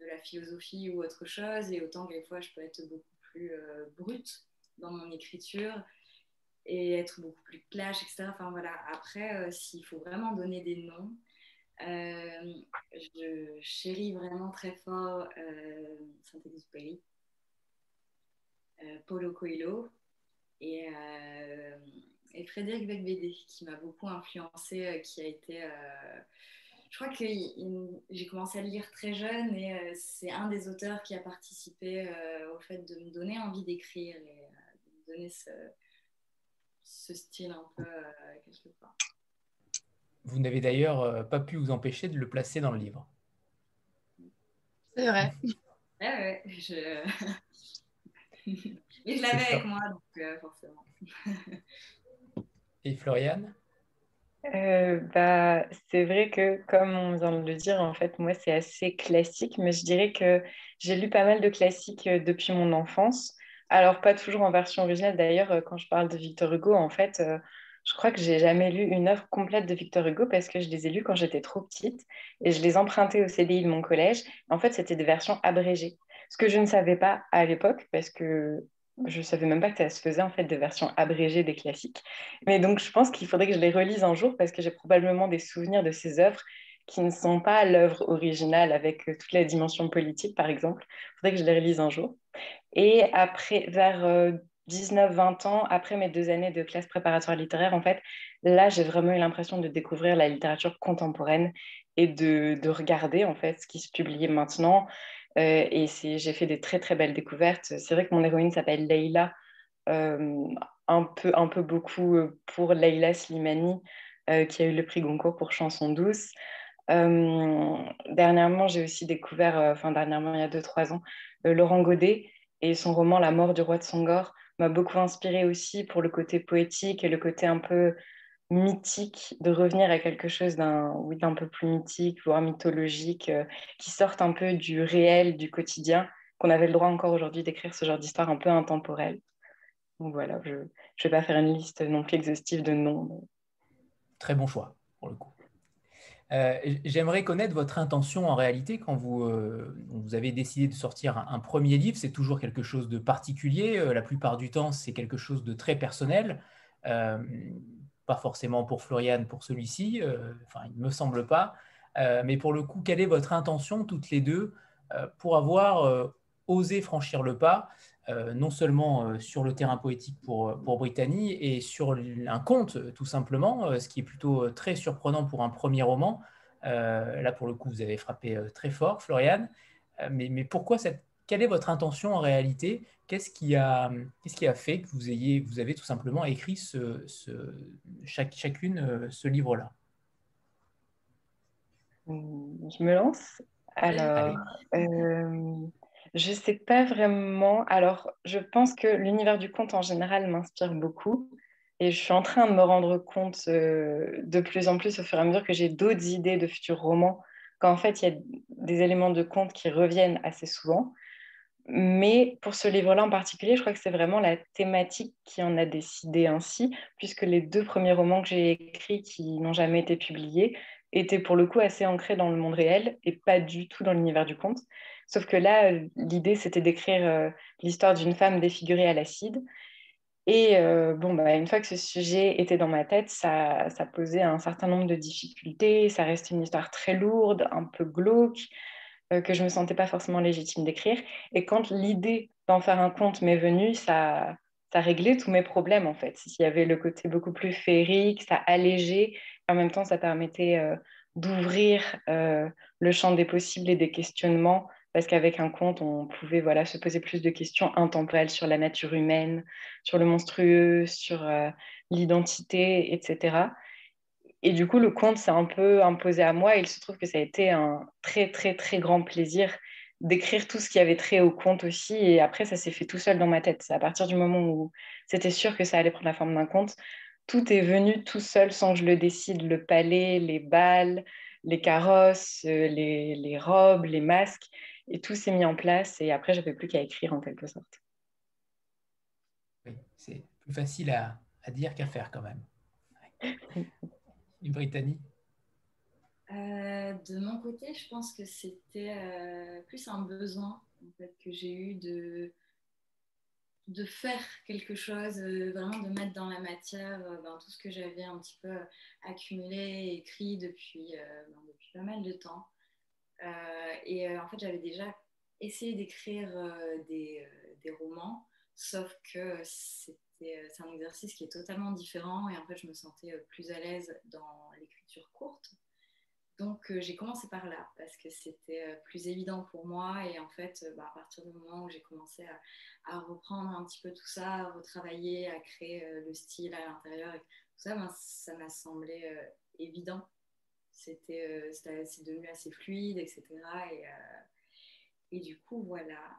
la philosophie ou autre chose. Et autant que des fois, je peux être beaucoup plus euh, brute dans mon écriture et être beaucoup plus clash, etc. Enfin voilà, après, s'il faut vraiment donner des noms, je chéris vraiment très fort Saint-Exupéry, Paulo Coelho, et, euh, Frédéric Becbédé, qui m'a beaucoup influencé, euh, qui a été. Euh, je crois que j'ai commencé à le lire très jeune et c'est un des auteurs qui a participé au fait de me donner envie d'écrire et de me donner ce, ce style un peu quelque part. Vous n'avez d'ailleurs pas pu vous empêcher de le placer dans le livre. C'est vrai. Ouais, ouais, je... Et je l'avais avec moi, donc euh, forcément. Et Floriane? Euh, bah, c'est vrai que, comme on vient de le dire, en fait, moi, c'est assez classique, mais je dirais que j'ai lu pas mal de classiques euh, depuis mon enfance. Alors, pas toujours en version originale. D'ailleurs, quand je parle de Victor Hugo, en fait, je crois que j'ai jamais lu une œuvre complète de Victor Hugo parce que je les ai lus quand j'étais trop petite et je les empruntais au CDI de mon collège. En fait, c'était des versions abrégées. Ce que je ne savais pas à l'époque parce que je ne savais même pas que ça se faisait en fait des versions abrégées des classiques. Mais donc je pense qu'il faudrait que je les relise un jour parce que j'ai probablement des souvenirs de ces œuvres qui ne sont pas l'œuvre originale avec euh, toutes les dimensions politiques par exemple. Il faudrait que je les relise un jour. Et après, vers 19-20 euh, ans, après mes deux années de classe préparatoire littéraire, en fait, là j'ai vraiment eu l'impression de découvrir la littérature contemporaine et de, de regarder en fait ce qui se publiait maintenant euh, et j'ai fait des très très belles découvertes. C'est vrai que mon héroïne s'appelle Leila, euh, un, peu, un peu beaucoup euh, pour Leila Slimani, qui a eu le prix Goncourt pour Chanson douce. dernièrement, j'ai aussi découvert, enfin dernièrement, il y a 2-3 ans, Laurent Godet et son roman La mort du roi de Sangor m'a beaucoup inspiré aussi pour le côté poétique et le côté un peu mythique, de revenir à quelque chose d'un oui, peu plus mythique, voire mythologique, euh, qui sorte un peu du réel, du quotidien, qu'on avait le droit encore aujourd'hui d'écrire ce genre d'histoire un peu intemporelle. Donc voilà, je ne vais pas faire une liste non plus exhaustive de noms. Très bon choix, pour le coup. Euh, j'aimerais connaître votre intention en réalité quand vous, euh, vous avez décidé de sortir un, premier livre. C'est toujours quelque chose de particulier. la plupart du temps, c'est quelque chose de très personnel pas forcément pour Florian pour celui-ci, euh, enfin il ne me semble pas, euh, mais pour le coup, quelle est votre intention toutes les deux euh, pour avoir osé franchir le pas, non seulement sur le terrain poétique pour, pour Brittany et sur un conte tout simplement, ce qui est plutôt très surprenant pour un premier roman. là pour le coup, vous avez frappé très fort, Florian, mais, mais pourquoi cette quelle est votre intention en réalité? Qu'est-ce qui, a, qu'est-ce qui a fait que vous, ayez, vous avez tout simplement écrit ce, ce, chaque, chacune euh, ce livre-là? Je me lance. Alors, euh, je ne sais pas vraiment. Alors, je pense que l'univers du conte en général m'inspire beaucoup. Et je suis en train de me rendre compte euh, de plus en plus au fur et à mesure que j'ai d'autres idées de futurs romans, qu'en fait, il y a des éléments de conte qui reviennent assez souvent. Mais pour ce livre-là en particulier, je crois que c'est vraiment la thématique qui en a décidé ainsi, puisque les deux premiers romans que j'ai écrits qui n'ont jamais été publiés étaient pour le coup assez ancrés dans le monde réel et pas du tout dans l'univers du conte. Sauf que là, l'idée, c'était d'écrire euh, l'histoire d'une femme défigurée à l'acide. Et euh, bon, bah, une fois que ce sujet était dans ma tête, ça, ça posait un certain nombre de difficultés. Ça restait une histoire très lourde, un peu glauque, euh, que je ne me sentais pas forcément légitime d'écrire. Et quand l'idée d'en faire un conte m'est venue, ça, ça réglait tous mes problèmes en fait. Il y avait le côté beaucoup plus féerique, ça allégeait, en même temps ça permettait d'ouvrir le champ des possibles et des questionnements parce qu'avec un conte, on pouvait voilà, se poser plus de questions intemporelles sur la nature humaine, sur le monstrueux, sur euh, l'identité, etc. Et du coup, le conte s'est un peu imposé à moi et il se trouve que ça a été un très, très, très grand plaisir d'écrire tout ce qui avait trait au conte aussi. Et après, ça s'est fait tout seul dans ma tête. C'est à partir du moment où c'était sûr que ça allait prendre la forme d'un conte, tout est venu tout seul sans que je le décide. Le palais, les balles, les carrosses, euh, les, les robes, les masques. Et tout s'est mis en place et après, j'avais plus qu'à écrire en quelque sorte. Oui, c'est plus facile à, dire qu'à faire quand même. [laughs] Une Britannie euh, De mon côté, je pense que c'était euh, plus un besoin en fait, que j'ai eu de, de faire quelque chose, euh, vraiment de mettre dans la matière ben, tout ce que j'avais un petit peu accumulé, écrit depuis, ben, depuis pas mal de temps. Euh, et euh, en fait, j'avais déjà essayé d'écrire euh, des, des, romans, sauf que c'est un exercice qui est totalement différent et en fait, je me sentais plus à l'aise dans l'écriture courte. Donc j'ai commencé par là parce que c'était plus évident pour moi et en fait bah, à partir du moment où j'ai commencé à, à, reprendre un petit peu tout ça, à retravailler, à créer le style à l'intérieur tout ça, ben, ça m'a semblé évident c'était euh, c'est devenu assez fluide, etc. Et, euh, et du coup, voilà.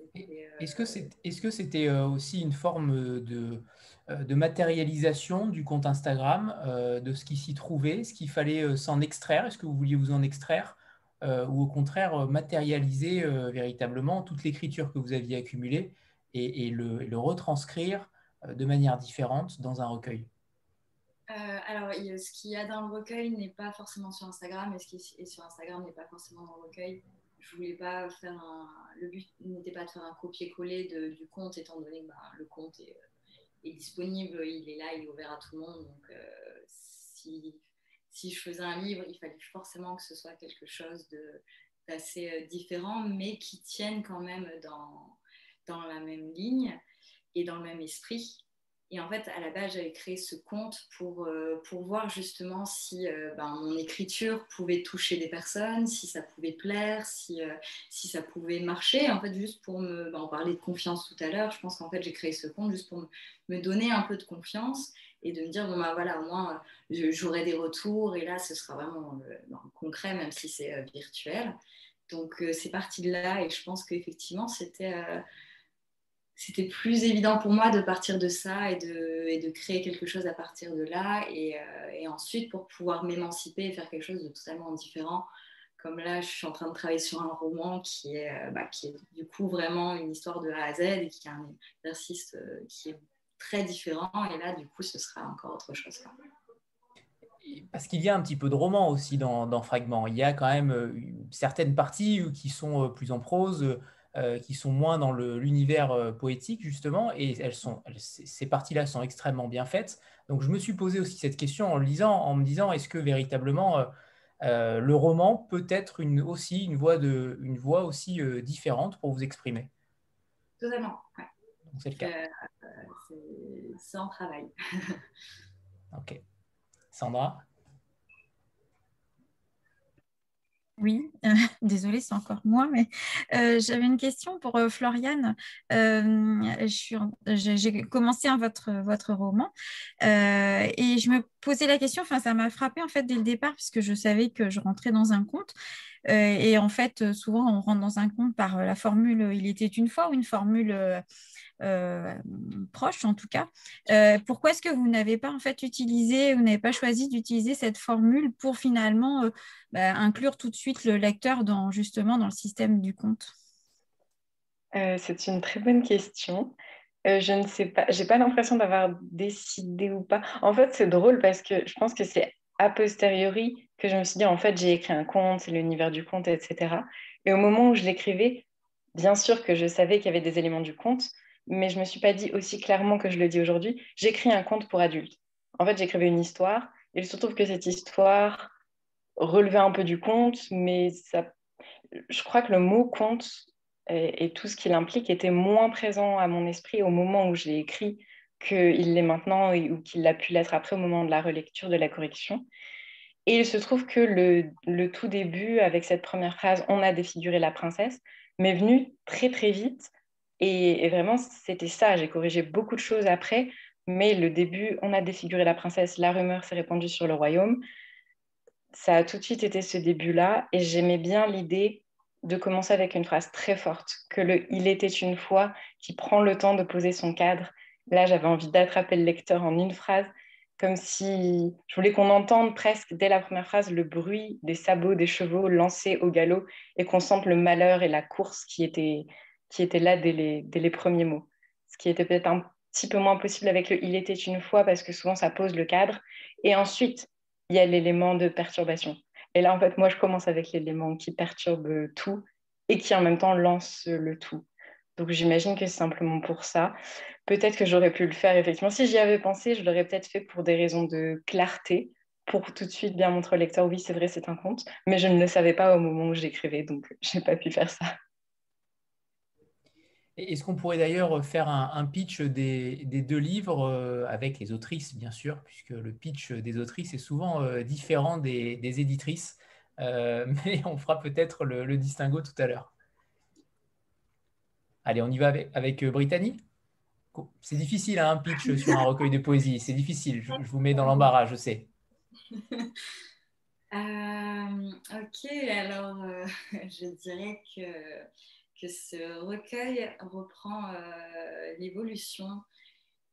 Euh, est-ce que c'est est-ce que c'était aussi une forme de, de matérialisation du compte Instagram, de ce qui s'y trouvait, ce qu'il fallait s'en extraire? Est-ce que vous vouliez vous en extraire ou au contraire matérialiser véritablement toute l'écriture que vous aviez accumulée et, le, et, le, retranscrire de manière différente dans un recueil? Euh, alors, ce qu'il y a dans le recueil n'est pas forcément sur Instagram, et ce qui est sur Instagram n'est pas forcément dans le recueil. Je voulais pas faire un. Le but n'était pas de faire un copier-coller du compte, étant donné que bah, le compte est, disponible, il est là, il est ouvert à tout le monde. Donc, euh, si, si, je faisais un livre, il fallait forcément que ce soit quelque chose d'assez euh, différent, mais qui tienne quand même dans, dans la même ligne et dans le même esprit. Et en fait, à la base, j'avais créé ce compte pour, euh, pour voir justement si euh, ben, mon écriture pouvait toucher des personnes, si ça pouvait plaire, si, euh, si ça pouvait marcher. En fait, juste pour me. Ben, on parlait de confiance tout à l'heure. Je pense qu'en fait, j'ai créé ce compte juste pour me, donner un peu de confiance et de me dire bon, ben, voilà, au moins, j'aurai des retours. Et là, ce sera vraiment ben, concret, même si c'est virtuel. Donc, c'est parti de là. Et je pense qu'effectivement, c'était c'était plus évident pour moi de partir de ça et de, de créer quelque chose à partir de là. Et, euh, et ensuite, pour pouvoir m'émanciper et faire quelque chose de totalement différent, comme là, je suis en train de travailler sur un roman qui est, euh, bah, qui est du coup vraiment une histoire de A à Z et qui a un exercice euh, qui est très différent. Et là, du coup, ce sera encore autre chose. Parce qu'il y a un petit peu de roman aussi dans, dans Fragment. Il y a quand même certaines parties qui sont plus en prose, euh, qui sont moins dans l'univers euh, poétique, justement, et elles sont, ces parties-là sont extrêmement bien faites. Donc, je me suis posé aussi cette question en le lisant, en me disant, est-ce que véritablement euh, le roman peut être une, aussi une voix, de, une voix aussi différente pour vous exprimer? Totalement, c'est le cas. c'est en travail. [laughs] ok. Sandra? Oui, euh, [laughs] désolée, c'est encore moi, mais euh, j'avais une question pour euh, Floriane. J'ai commencé votre, votre roman et je me posais la question, enfin ça m'a frappé en fait dès le départ puisque je savais que je rentrais dans un conte. Et en fait, souvent on rentre dans un conte par la formule Il était une fois ou une formule euh, proche en tout cas. Euh, pourquoi est-ce que vous n'avez pas en fait utilisé, vous n'avez pas choisi d'utiliser cette formule pour finalement euh, bah, inclure tout de suite le lecteur dans justement dans le système du compte C'est une très bonne question. je ne sais pas, j'ai pas l'impression d'avoir décidé ou pas. En fait, c'est drôle parce que je pense que c'est a posteriori que je me suis dit, en fait, j'ai écrit un conte, c'est l'univers du conte, etc. Et au moment où je l'écrivais, bien sûr que je savais qu'il y avait des éléments du conte, mais je ne me suis pas dit aussi clairement que je le dis aujourd'hui, j'écris un conte pour adultes. En fait, j'écrivais une histoire, et il se trouve que cette histoire relevait un peu du conte, mais je crois que le mot conte et, et tout ce qu'il implique était moins présent à mon esprit au moment où je l'ai écrit qu'il l'est maintenant ou qu'il a pu l'être après au moment de la relecture, de la correction. Et il se trouve que le, tout début, avec cette première phrase, on a défiguré la princesse, m'est venu très très vite. Et, vraiment, c'était ça. J'ai corrigé beaucoup de choses après, mais le début, on a défiguré la princesse, la rumeur s'est répandue sur le royaume. Ça a tout de suite été ce début-là, et j'aimais bien l'idée de commencer avec une phrase très forte, que le Il était une fois, qui prend le temps de poser son cadre, Là, j'avais envie d'attraper le lecteur en une phrase, comme si je voulais qu'on entende presque dès la première phrase le bruit des sabots des chevaux lancés au galop et qu'on sente le malheur et la course qui étaient là dès les, dès les premiers mots. Ce qui était peut-être un petit peu moins possible avec le Il était une fois parce que souvent ça pose le cadre. Et ensuite, il y a l'élément de perturbation. Et là, en fait, moi, je commence avec l'élément qui perturbe tout et qui en même temps lance le tout. Donc j'imagine que c'est simplement pour ça. Peut-être que j'aurais pu le faire effectivement. Si j'y avais pensé, je l'aurais peut-être fait pour des raisons de clarté, pour tout de suite bien montrer au lecteur, oui, c'est vrai, c'est un conte. Mais je ne le savais pas au moment où j'écrivais, donc [laughs] je n'ai pas pu faire ça. Est-ce qu'on pourrait d'ailleurs faire un, pitch des, deux livres euh, avec les autrices, bien sûr, puisque le pitch des autrices est souvent euh, différent des, éditrices, euh, [laughs] mais on fera peut-être le distinguo tout à l'heure. Allez, on y va avec, euh, Brittany C'est difficile, hein, un pitch sur un recueil de poésie. C'est difficile. Je, vous mets dans l'embarras, je sais. [laughs] Euh, ok, alors euh, je dirais que, que ce recueil reprend l'évolution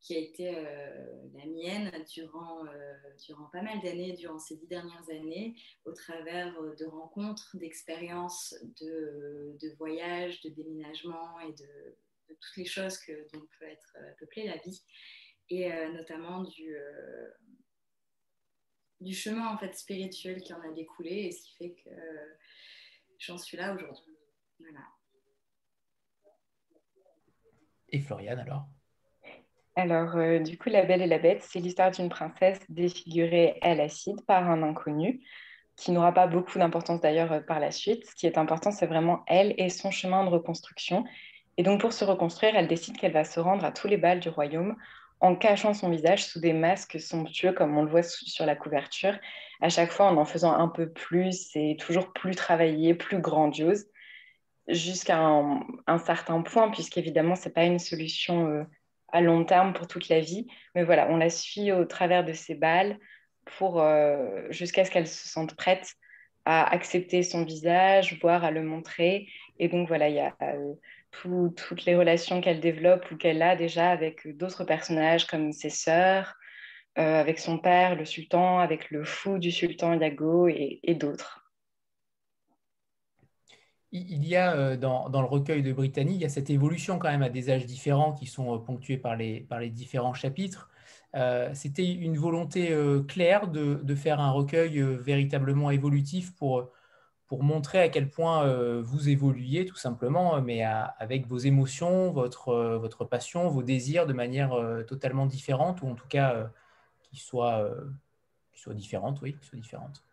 qui a été euh, la mienne durant, euh, durant pas mal d'années, durant ces dix dernières années, au travers euh, de rencontres, d'expériences, de, de, voyages, de déménagements et de, toutes les choses que, dont peut être peuplée la vie, et notamment du, du chemin en fait, spirituel qui en a découlé et ce qui fait que j'en suis là aujourd'hui. Et Floriane alors? Alors, euh, du coup, La Belle et la Bête, c'est l'histoire d'une princesse défigurée à l'acide par un inconnu, qui n'aura pas beaucoup d'importance d'ailleurs euh, par la suite. Ce qui est important, c'est vraiment elle et son chemin de reconstruction. Et donc, pour se reconstruire, elle décide qu'elle va se rendre à tous les bals du royaume en cachant son visage sous des masques somptueux, comme on le voit sur la couverture, à chaque fois en en faisant un peu plus et toujours plus travaillé, plus grandiose, jusqu'à un, certain point, puisqu'évidemment, ce n'est pas une solution. Euh, à long terme pour toute la vie. Mais voilà, on la suit au travers de ces balles pour euh, jusqu'à ce qu'elle se sente prête à accepter son visage, voire à le montrer. Et donc voilà, il y a euh, toutes les relations qu'elle développe ou qu'elle a déjà avec d'autres personnages comme ses sœurs, euh, avec son père, le sultan, avec le fou du sultan Yago et d'autres il y a euh, dans, le recueil de Brittany, il y a cette évolution quand même à des âges différents qui sont euh, ponctués par les, par les différents chapitres. Euh, c'était une volonté claire de, faire un recueil véritablement évolutif pour, pour montrer à quel point vous évoluiez tout simplement, mais avec vos émotions, votre, votre passion, vos désirs de manière totalement différente, ou en tout cas qui soient différentes, oui, qui soient différentes.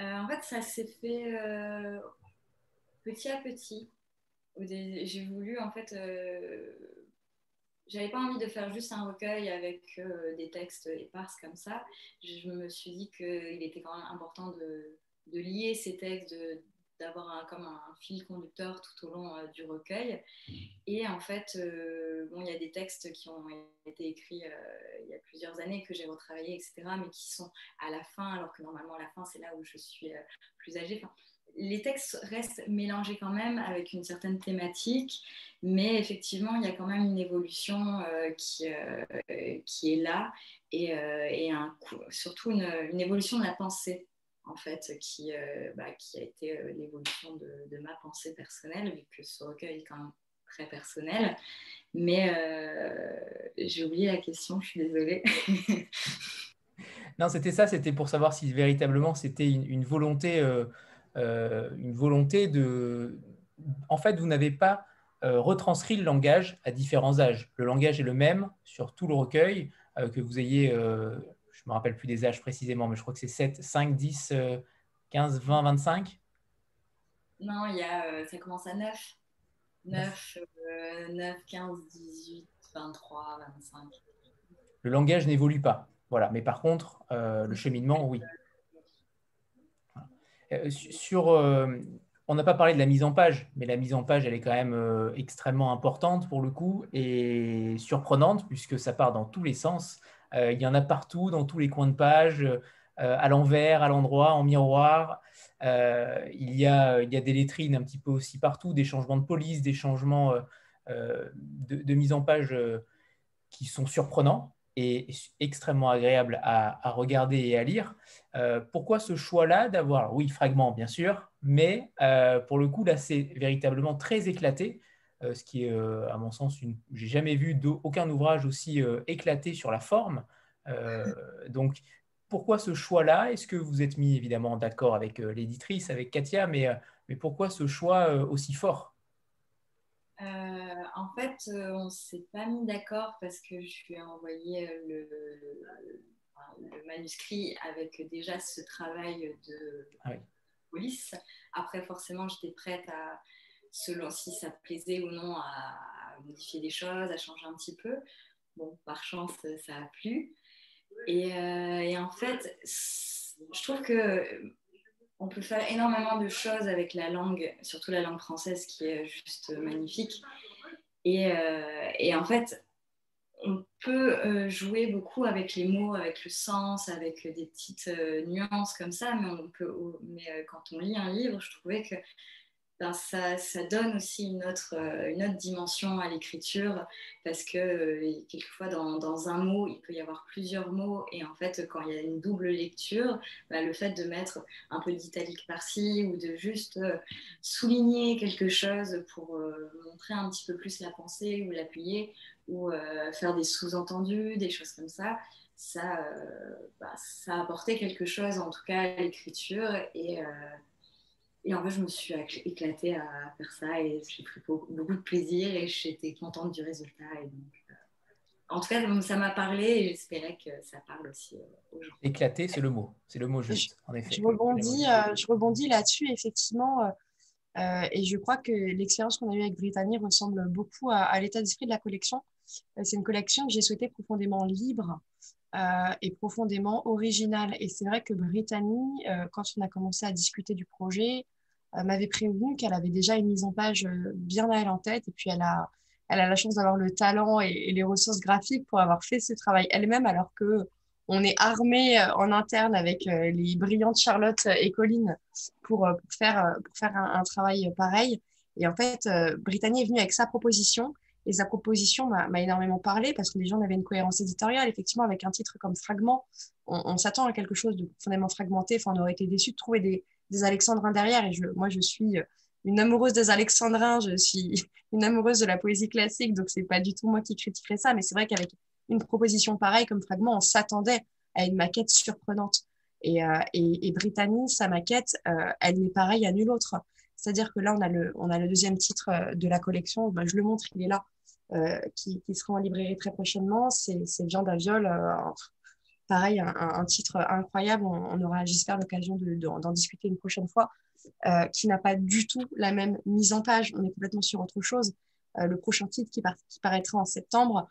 Euh, en fait, ça s'est fait euh, petit à petit. J'ai voulu, en fait, euh, j'avais pas envie de faire juste un recueil avec des textes épars comme ça. Je me suis dit qu'il était quand même important de, lier ces textes, d'avoir comme un, fil conducteur tout au long euh, du recueil. Et en fait, euh, bon, il y a des textes qui ont été écrits euh, il y a plusieurs années que j'ai retravaillé, etc., mais qui sont à la fin, alors que normalement, la fin, c'est là où je suis plus âgée. Les textes restent mélangés quand même avec une certaine thématique, mais effectivement, il y a quand même une évolution qui, qui est là et, et un, surtout une évolution de la pensée en fait, qui, bah, qui a été l'évolution de, ma pensée personnelle, vu que ce recueil est quand même très personnel. Mais j'ai oublié la question, je suis désolée. [laughs] non, c'était ça, c'était pour savoir si véritablement c'était une, une, volonté, une volonté de... En fait, vous n'avez pas euh, retranscrit le langage à différents âges. Le langage est le même sur tout le recueil, euh, que vous ayez, euh, je ne me rappelle plus des âges précisément, mais je crois que c'est 7, 5, 10, 15, 20, 25 Non, il y a, ça commence à 9. 9, 9, 15, 18, 23, 25. Le langage n'évolue pas. Voilà. Mais par contre, le cheminement, oui. Sur, on n'a pas parlé de la mise en page, mais la mise en page, elle est quand même euh, extrêmement importante pour le coup et surprenante puisque ça part dans tous les sens. Euh, il y en a partout, dans tous les coins de page, euh, à l'envers, à l'endroit, en miroir. il, y a, il y a des lettrines un petit peu aussi partout, des changements de police, des changements de, mise en page qui sont surprenants et extrêmement agréables à, regarder et à lire. pourquoi ce choix-là d'avoir, oui, fragments bien sûr, mais euh, pour le coup, là, c'est véritablement très éclaté, euh, ce qui est, euh, à mon sens, une... j'ai jamais vu aucun ouvrage aussi éclaté sur la forme. donc, pourquoi ce choix-là? Est-ce que vous êtes mis évidemment d'accord avec l'éditrice, avec Katia, mais, mais pourquoi ce choix aussi fort? En fait, on ne s'est pas mis d'accord parce que je lui ai envoyé le, le, manuscrit avec déjà ce travail de, ah police. Après, forcément, j'étais prête à, selon si ça plaisait ou non, à, modifier des choses, à changer un petit peu. Bon, par chance, ça a plu. Et, euh, en fait, je trouve que on peut faire énormément de choses avec la langue, surtout la langue française qui est juste magnifique. Et, euh, et en fait, on peut euh, jouer beaucoup avec les mots, avec le sens, avec des petites nuances comme ça, mais, on peut, mais quand on lit un livre, je trouvais que ben, ça, donne aussi une autre, une autre dimension à l'écriture parce que quelquefois dans, un mot, il peut y avoir plusieurs mots et en fait quand il y a une double lecture, ben, le fait de mettre un peu d'italique par-ci ou de juste souligner quelque chose pour montrer un petit peu plus la pensée ou l'appuyer, ou euh, faire des sous-entendus, des choses comme ça, ça, euh, bah, ça a apporté quelque chose en tout cas à l'écriture et, euh, et en fait je me suis éclatée à faire ça et j'ai pris beaucoup, de plaisir et j'étais contente du résultat et donc en tout cas, ça m'a parlé et j'espérais que ça parle aussi aux gens. Éclater, c'est le mot. C'est le mot juste, en effet. Je rebondis, je rebondis là-dessus, effectivement. et je crois que l'expérience qu'on a eue avec Brittany ressemble beaucoup à l'état d'esprit de la collection. Euh, c'est une collection que j'ai souhaité profondément libre euh, et profondément originale. Et c'est vrai que Brittany, euh, quand on a commencé à discuter du projet, m'avait prévenu qu'elle avait déjà une mise en page bien à elle en tête. Et puis, elle a, elle a la chance d'avoir le talent et, les ressources graphiques pour avoir fait ce travail elle-même, alors que on est armé en interne avec les brillantes Charlotte et Colline pour, faire, pour faire un, travail pareil. Et en fait, Brittany est venue avec sa proposition et sa proposition m'a énormément parlé parce que les gens avaient une cohérence éditoriale. Effectivement, avec un titre comme Fragment, on, s'attend à quelque chose de profondément fragmenté. Enfin, on aurait été déçu de trouver des, des alexandrins derrière. Et je, moi, je suis une amoureuse des alexandrins, je suis [laughs] une amoureuse de la poésie classique, donc c'est pas du tout moi qui critiquerais ça. Mais c'est vrai qu'avec une proposition pareille comme Fragment, on s'attendait à une maquette surprenante. Et, euh, et, Brittany, sa maquette, euh, elle n'est pareille à nulle autre. C'est-à-dire que là, on a, le, on a le deuxième titre euh, de la collection. Ben, je le montre, il est là. Euh, qui, sera en librairie très prochainement. C'est Viande à viol. Euh, pareil, un, titre incroyable. On, aura, j'espère, l'occasion d'en discuter une prochaine fois. Euh, qui n'a pas du tout la même mise en page. On est complètement sur autre chose. le prochain titre qui, paraîtra en septembre,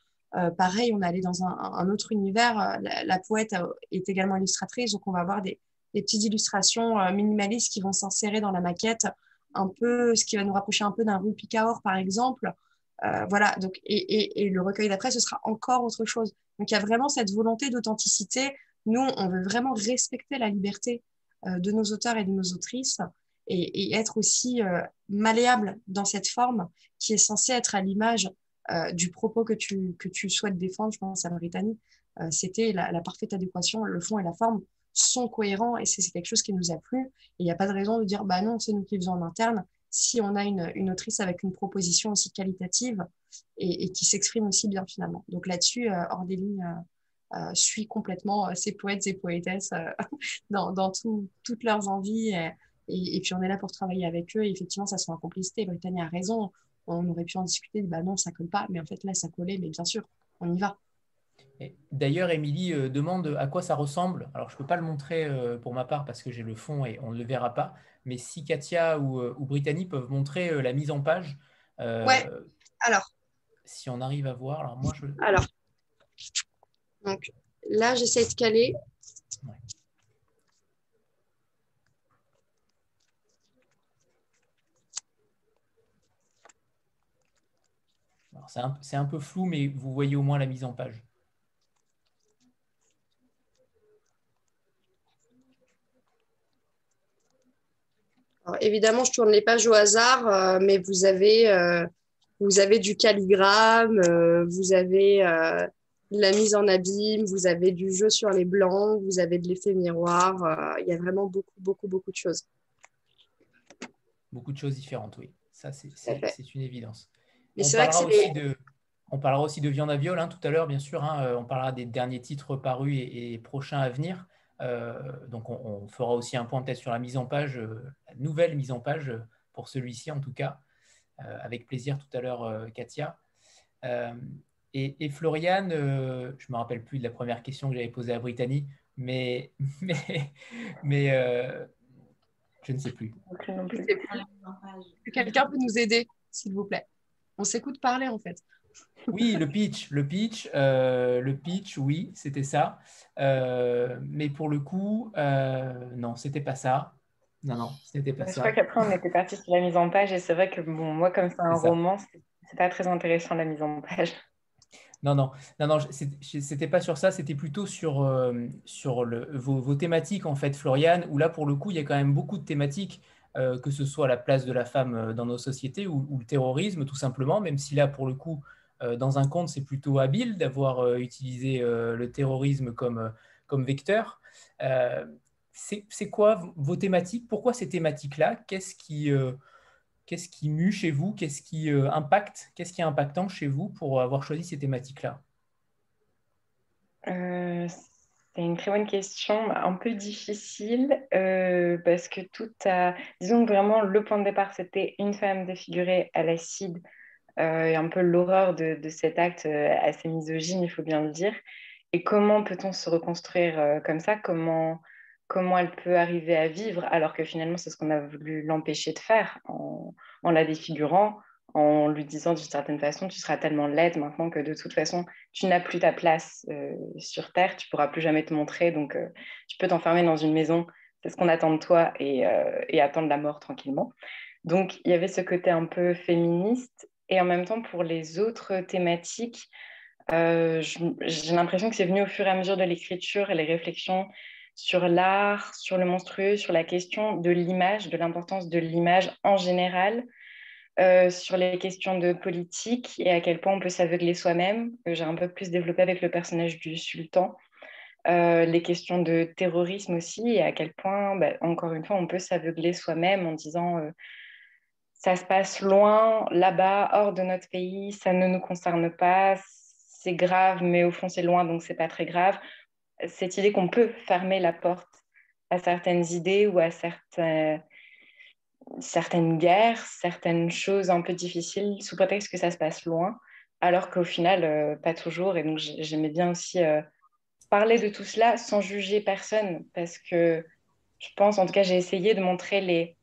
pareil, on est allé dans un, autre univers. La, poète est également illustratrice, donc on va avoir des, petites illustrations minimalistes qui vont s'insérer dans la maquette, un peu ce qui va nous rapprocher un peu d'un Rue Picaor, par exemple, euh, voilà, donc, et, le recueil d'après, ce sera encore autre chose. Donc il y a vraiment cette volonté d'authenticité. Nous, on veut vraiment respecter la liberté euh, de nos auteurs et de nos autrices et, être aussi euh, malléable dans cette forme qui est censée être à l'image du propos que tu, que tu souhaites défendre. Je pense à Brittany, c'était la, parfaite adéquation, le fond et la forme. sont cohérents et c'est quelque chose qui nous a plu. Et il n'y a pas de raison de dire, bah non, c'est nous qui faisons en interne si on a une, autrice avec une proposition aussi qualitative et, qui s'exprime aussi bien finalement. Donc là-dessus, euh, Hors des lignes euh, euh, suit complètement ces poètes et poétesses [laughs] dans, toutes leurs envies. Et, puis on est là pour travailler avec eux. Et effectivement, ça sent en complicité. Brittany a raison. On aurait pu en discuter. Bah non, ça colle pas. Mais en fait, là, ça collait. Mais bien sûr, on y va. D'ailleurs, Émilie euh, demande à quoi ça ressemble. Alors, je ne peux pas le montrer euh, pour ma part parce que j'ai le fond et on ne le verra pas. Mais si Katia ou, euh, Brittany peuvent montrer la mise en page. ouais. Alors. Si on arrive à voir. Alors, moi, je. Alors. Donc, là, j'essaie de caler. C'est un, peu flou, mais vous voyez au moins la mise en page. Évidemment, je tourne les pages au hasard, euh, mais vous avez, euh, vous avez du calligramme, euh, vous avez de la mise en abîme, vous avez du jeu sur les blancs, vous avez de l'effet miroir. Il y a vraiment beaucoup, beaucoup, beaucoup de choses. Beaucoup de choses différentes, oui. Ça, c'est une évidence. Mais c'est vrai que de... On parlera aussi de Viande à viol hein, tout à l'heure, bien sûr. Hein, on parlera des derniers titres parus et prochains à venir. Euh, donc on, fera aussi un point peut-être sur la mise en page, euh, la nouvelle mise en page pour celui-ci en tout cas, euh, avec plaisir tout à l'heure Katia. Et, Floriane, je ne me rappelle plus de la première question que j'avais posée à Brittany, mais, [laughs] mais, mais je ne sais plus. Quelqu'un peut nous aider, s'il vous plaît? On s'écoute parler en fait. Oui, le pitch, le pitch, euh, le pitch, oui, c'était ça. Euh, mais pour le coup, euh, non, c'était pas ça. Non, non, c'était pas ça. Je crois qu'après, on était parti sur la mise en page et c'est vrai que bon, moi, comme c'est un roman, c'est pas très intéressant la mise en page. Non, non, non, non, c'était pas sur ça, c'était plutôt sur, sur le, vos, thématiques, en fait, Floriane, où là, pour le coup, il y a quand même beaucoup de thématiques, que ce soit la place de la femme dans nos sociétés ou, ou, le terrorisme, tout simplement, même si là, pour le coup, dans un conte, c'est plutôt habile d'avoir euh, utilisé euh, le terrorisme comme, vecteur. c'est quoi vos thématiques? Pourquoi ces thématiques-là? Qu'est-ce qui, qu'est-ce qui mue chez vous? Qu'est-ce qui impacte? Qu'est-ce qui est impactant chez vous pour avoir choisi ces thématiques-là? C'est une très bonne question, un peu difficile, parce que tout a... Disons que vraiment, le point de départ, c'était une femme défigurée à l'acide. euh, et un peu l'horreur de, cet acte euh, assez misogyne, il faut bien le dire. Et comment peut-on se reconstruire euh, comme ça? Comment, comment elle peut arriver à vivre alors que finalement c'est ce qu'on a voulu l'empêcher de faire en, en, la défigurant, en lui disant d'une certaine façon tu seras tellement laide maintenant que de toute façon tu n'as plus ta place sur Terre, tu pourras plus jamais te montrer, donc tu peux t'enfermer dans une maison, c'est ce qu'on attend de toi et, et attendre la mort tranquillement. Donc il y avait ce côté un peu féministe et en même temps, pour les autres thématiques, euh, j'ai l'impression que c'est venu au fur et à mesure de l'écriture et les réflexions sur l'art, sur le monstrueux, sur la question de l'image, de l'importance de l'image en général, euh, sur les questions de politique et à quel point on peut s'aveugler soi-même, que j'ai un peu plus développé avec le personnage du sultan. Euh, les questions de terrorisme aussi, et à quel point, bah, encore une fois, on peut s'aveugler soi-même en disant ça se passe loin, là-bas, hors de notre pays, ça ne nous concerne pas, c'est grave, mais au fond c'est loin, donc c'est pas très grave. Cette idée qu'on peut fermer la porte à certaines idées ou à certaines, certaines guerres, certaines choses un peu difficiles, sous prétexte que ça se passe loin, alors qu'au final, euh, pas toujours. Et donc j'aimais bien aussi euh, parler de tout cela sans juger personne, parce que je pense, en tout cas, j'ai essayé de montrer les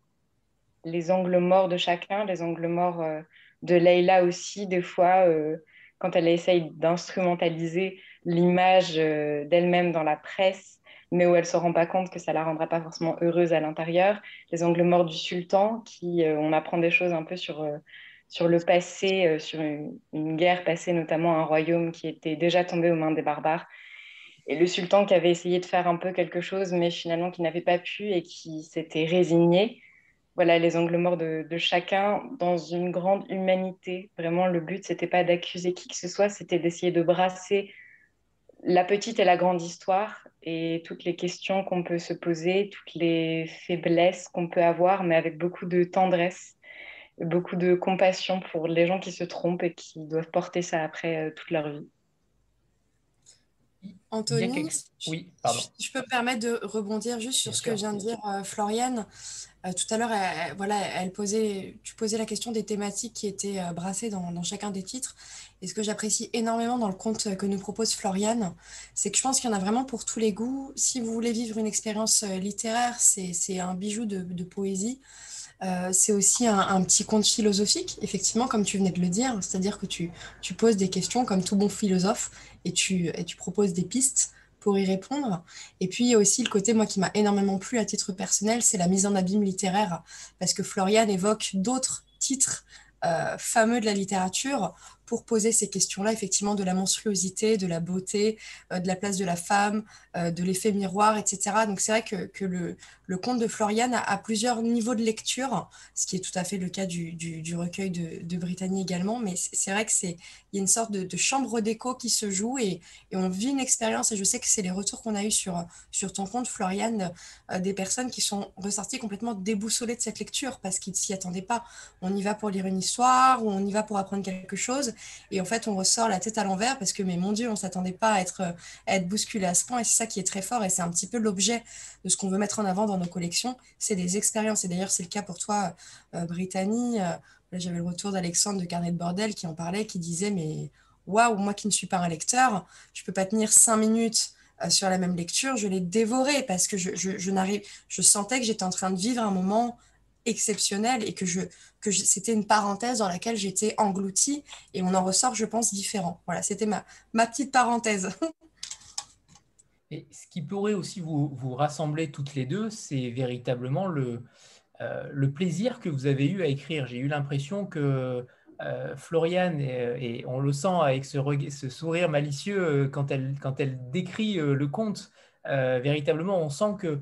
les angles morts de chacun, les angles morts euh, de Leïla aussi, des fois, euh, quand elle essaye d'instrumentaliser l'image euh, d'elle-même dans la presse, mais où elle ne se rend pas compte que ça la rendra pas forcément heureuse à l'intérieur. Les angles morts du sultan, qui on apprend des choses un peu sur, sur le passé, sur une, une, guerre passée, notamment un royaume qui était déjà tombé aux mains des barbares. Et le sultan qui avait essayé de faire un peu quelque chose, mais finalement qui n'avait pas pu et qui s'était résigné voilà, les angles morts de, chacun dans une grande humanité. Vraiment, le but, c'était pas d'accuser qui que ce soit, c'était d'essayer de brasser la petite et la grande histoire et toutes les questions qu'on peut se poser, toutes les faiblesses qu'on peut avoir, mais avec beaucoup de tendresse, beaucoup de compassion pour les gens qui se trompent et qui doivent porter ça après euh, toute leur vie. Anthony, oui, pardon. Je, peux me permettre de rebondir juste sur ce que vient de dire euh, Floriane. Euh, tout à l'heure, voilà, elle posait, tu posais la question des thématiques qui étaient brassées dans, dans, chacun des titres. Et ce que j'apprécie énormément dans le conte que nous propose Floriane, c'est que je pense qu'il y en a vraiment pour tous les goûts. Si vous voulez vivre une expérience euh, littéraire, c'est un bijou de, poésie. Euh, c'est aussi un, petit conte philosophique, effectivement, comme tu venais de le dire, c'est-à-dire que tu, tu, poses des questions comme tout bon philosophe et tu, et tu proposes des pistes pour y répondre. Et puis, aussi le côté, moi, qui m'a énormément plu à titre personnel, c'est la mise en abîme littéraire, parce que Floriane évoque d'autres titres euh, fameux de la littérature pour poser ces questions-là, effectivement, de la monstruosité, de la beauté, euh, de la place de la femme, euh, de l'effet miroir, etc. Donc c'est vrai que, que le, le, conte de Floriane a, plusieurs niveaux de lecture, ce qui est tout à fait le cas du, du, recueil de, de, Brittany également, mais c'est vrai que c'est y a une sorte de, chambre d'écho qui se joue et, et, on vit une expérience, et je sais que c'est les retours qu'on a eus sur, sur ton compte, Floriane, euh, des personnes qui sont ressorties complètement déboussolées de cette lecture parce qu'ils ne s'y attendaient pas. On y va pour lire une histoire ou on y va pour apprendre quelque chose et en fait, on ressort la tête à l'envers parce que, mais mon Dieu, on ne s'attendait pas à être, bousculé à ce point. Et c'est ça qui est très fort. Et c'est un petit peu l'objet de ce qu'on veut mettre en avant dans nos collections. C'est des expériences. Et d'ailleurs, c'est le cas pour toi, euh, Brittany. Euh, j'avais le retour d'Alexandre de Carnet de Bordel qui en parlait, qui disait, mais waouh, moi qui ne suis pas un lecteur, je ne peux pas tenir cinq minutes euh, sur la même lecture, je l'ai dévoré parce que je, je, je, je sentais que j'étais en train de vivre un moment exceptionnel et que, je, que c'était une parenthèse dans laquelle j'étais engloutie et on en ressort, je pense, différent. Voilà, c'était ma, ma petite parenthèse. [laughs] et ce qui pourrait aussi vous, vous rassembler toutes les deux, c'est véritablement le, euh, le plaisir que vous avez eu à écrire. J'ai eu l'impression que euh, Floriane, et, on le sent avec ce, ce sourire malicieux euh, quand elle, quand elle décrit le conte, véritablement, on sent que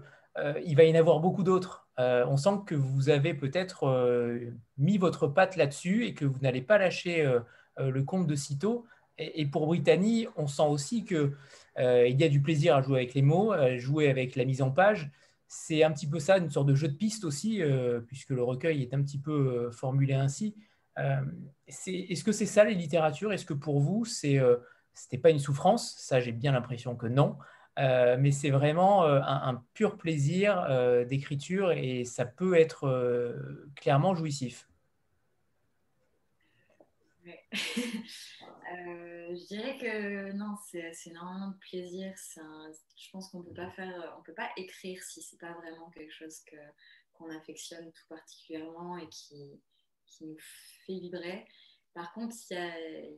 il va y en avoir beaucoup d'autres euh, on sent que vous avez peut-être euh, mis votre patte là-dessus et que vous n'allez pas lâcher euh, le compte de sitôt. Et, pour Brittany, on sent aussi qu'il y a du plaisir à jouer avec les mots, à jouer avec la mise en page. C'est un petit peu ça, une sorte de jeu de piste aussi, puisque le recueil est un petit peu formulé ainsi. Est-ce que c'est ça les littératures? Est-ce que pour vous, ce n'était pas une souffrance? Ça, j'ai bien l'impression que non. Euh, mais c'est vraiment euh, un, pur plaisir euh, d'écriture et ça peut être clairement jouissif. [laughs] je dirais que non, c'est énormément de plaisir. je pense qu'on peut peut pas écrire si c'est pas vraiment quelque chose qu'on affectionne tout particulièrement et qui, qui nous fait vibrer. Par contre, il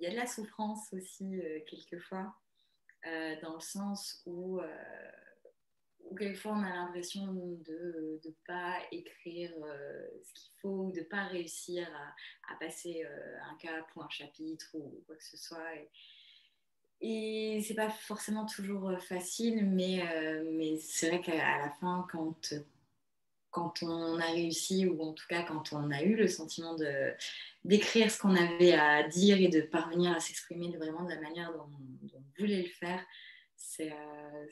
y, y a, de la souffrance aussi quelquefois. Euh, dans le sens où, euh, où, quelquefois on a l'impression de ne pas écrire euh, ce qu'il faut, de ne pas réussir à, passer un cap ou un chapitre ou quoi que ce soit. Et, et c'est pas forcément toujours facile, mais c'est vrai qu'à la fin, quand, quand on a réussi, ou en tout cas quand on a eu le sentiment de, d'écrire ce qu'on avait à dire et de parvenir à s'exprimer vraiment de la manière dont, on voulait le faire, c'est euh,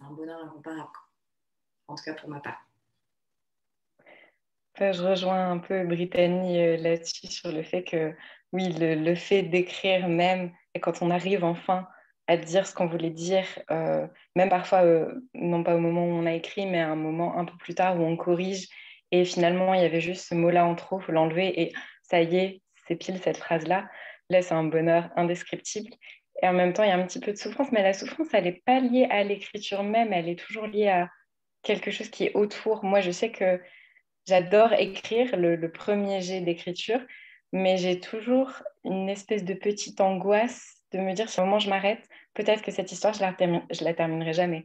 un bonheur incomparable. En tout cas pour ma part. Je rejoins un peu Brittany euh, là-dessus sur le fait que oui, le, fait d'écrire même, et quand on arrive enfin à dire ce qu'on voulait dire, euh, même parfois, non pas au moment où on a écrit, mais à un moment un peu plus tard où on corrige, et finalement il y avait juste ce mot-là en trop, il faut l'enlever, et ça y est, c'est pile cette phrase-là. Là, c'est un bonheur indescriptible. Et en même temps, il y a un petit peu de souffrance, mais la souffrance, elle n'est pas liée à l'écriture même, elle est toujours liée à quelque chose qui est autour. Moi, je sais que j'adore écrire le, premier jet d'écriture, mais j'ai toujours une espèce de petite angoisse de me dire si au moment je m'arrête, peut-être que cette histoire, je la, je la terminerai jamais.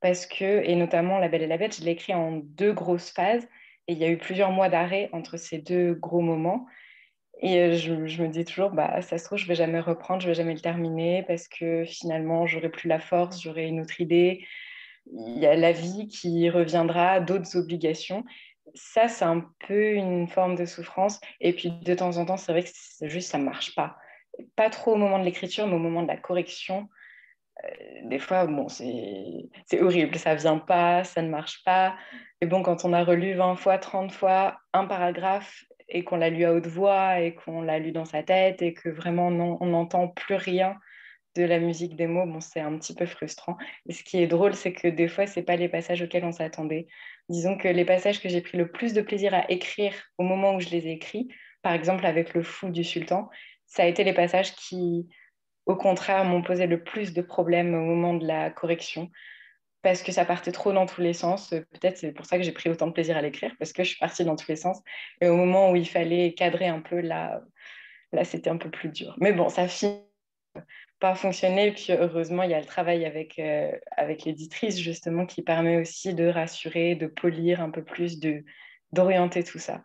Parce que, et notamment La Belle et la Bête, je l'ai écrit en deux grosses phases, et il y a eu plusieurs mois d'arrêt entre ces deux gros moments. Et euh, je, me dis toujours, bah, ça se trouve, je vais jamais reprendre, je vais jamais le terminer parce que finalement, j'aurai plus la force, j'aurai une autre idée. Il y a la vie qui reviendra, d'autres obligations. Ça, c'est un peu une forme de souffrance. Et puis, de temps en temps, c'est vrai que juste, ça marche pas. Pas trop au moment de l'écriture, mais au moment de la correction, des fois, bon, c'est horrible, ça vient pas, ça ne marche pas. Et bon, quand on a relu 20 fois, 30 fois un paragraphe et qu'on l'a lu à haute voix et qu'on l'a lu dans sa tête et que vraiment on n'entend plus rien de la musique des mots, bon, c'est un petit peu frustrant. Et ce qui est drôle, c'est que des fois, ce n'est pas les passages auxquels on s'attendait. Disons que les passages que j'ai pris le plus de plaisir à écrire au moment où je les ai écrits, par exemple avec le fou du sultan, ça a été les passages qui, au contraire, m'ont posé le plus de problèmes au moment de la correction, parce que ça partait trop dans tous les sens. Peut-être c'est pour ça que j'ai pris autant de plaisir à l'écrire, parce que je suis partie dans tous les sens. Et au moment où il fallait cadrer un peu, là, là c'était un peu plus dur. Mais bon, ça finit pas fonctionner. Puis heureusement, il y a le travail avec, euh, avec l'éditrice, justement, qui permet aussi de rassurer, de polir un peu plus, d'orienter tout ça.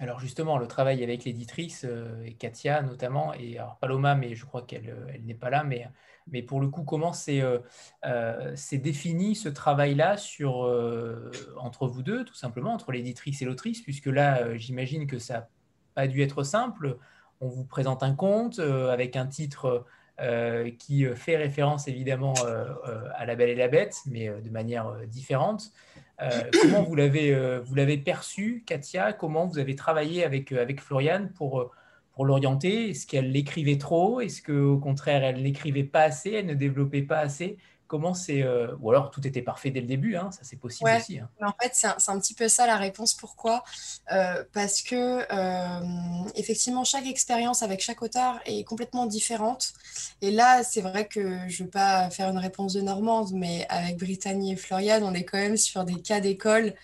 Alors justement, le travail avec l'éditrice, euh, Katia notamment, et alors Paloma, mais je crois qu'elle euh, n'est pas là, mais, mais pour le coup, comment c'est euh, défini ce travail-là sur entre vous deux, tout simplement, entre l'éditrice et l'autrice, puisque là, j'imagine que ça n'a pas dû être simple. On vous présente un conte avec un titre qui fait référence évidemment à La Belle et la Bête, mais de manière différente. Euh, [clears throat] comment vous l'avez, euh, vous l'avez perçu, Katia? Comment vous avez travaillé avec, euh, avec Floriane pour, pour l'orienter? Est-ce qu'elle l'écrivait trop? Est-ce qu'au contraire, elle n'écrivait pas assez? Elle ne développait pas assez? Comment c'est euh, Ou alors tout était parfait dès le début, hein, ça c'est possible aussi. Hein. en fait, c'est un, petit peu ça la réponse. Pourquoi? Euh, Parce que euh, effectivement, chaque expérience avec chaque auteur est complètement différente. Et là, c'est vrai que je ne veux pas faire une réponse de Normande, mais avec Brittany et Florian, on est quand même sur des cas d'école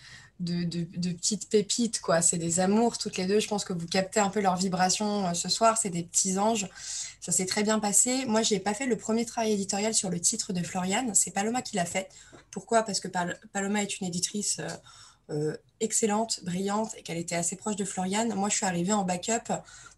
de, de, petites pépites, quoi. C'est des amours toutes les deux. Je pense que vous captez un peu leur vibration ce soir. C'est des petits anges. Ça s'est très bien passé. Moi, je n'ai pas fait le premier travail éditorial sur le titre de Floriane. C'est Paloma qui l'a fait. Pourquoi? Parce que Paloma est une éditrice euh, euh, excellente, brillante et qu'elle était assez proche de Floriane. Moi, je suis arrivée en backup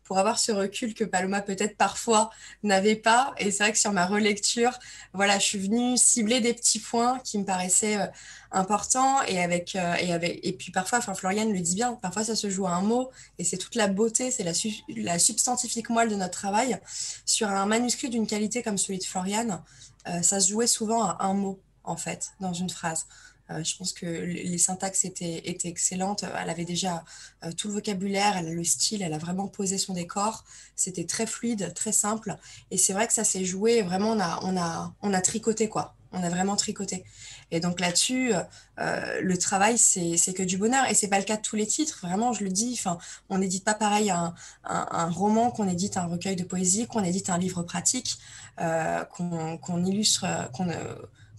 pour avoir ce recul que Paloma peut-être parfois n'avait pas. Et c'est vrai que sur ma relecture, voilà, je suis venue cibler des petits points qui me paraissaient euh, importants. Et, avec, euh, et, avec, et puis parfois, enfin, Floriane le dit bien, parfois ça se joue à un mot. Et c'est toute la beauté, c'est la, la substantifique moelle de notre travail. Sur un manuscrit d'une qualité comme celui de Floriane, euh, ça se jouait souvent à un mot, en fait, dans une phrase. Euh, je pense que les syntaxes étaient, étaient excellentes. Elle avait déjà euh, tout le vocabulaire, elle a le style, elle a vraiment posé son décor. C'était très fluide, très simple. Et c'est vrai que ça s'est joué, vraiment, on a, on, a, on a tricoté, quoi. On a vraiment tricoté. Et donc là-dessus, euh, le travail, c'est que du bonheur. Et c'est pas le cas de tous les titres. Vraiment, je le dis. Enfin, on n'édite pas pareil un, un, roman qu'on édite un recueil de poésie, qu'on édite un livre pratique, qu'on illustre, qu'on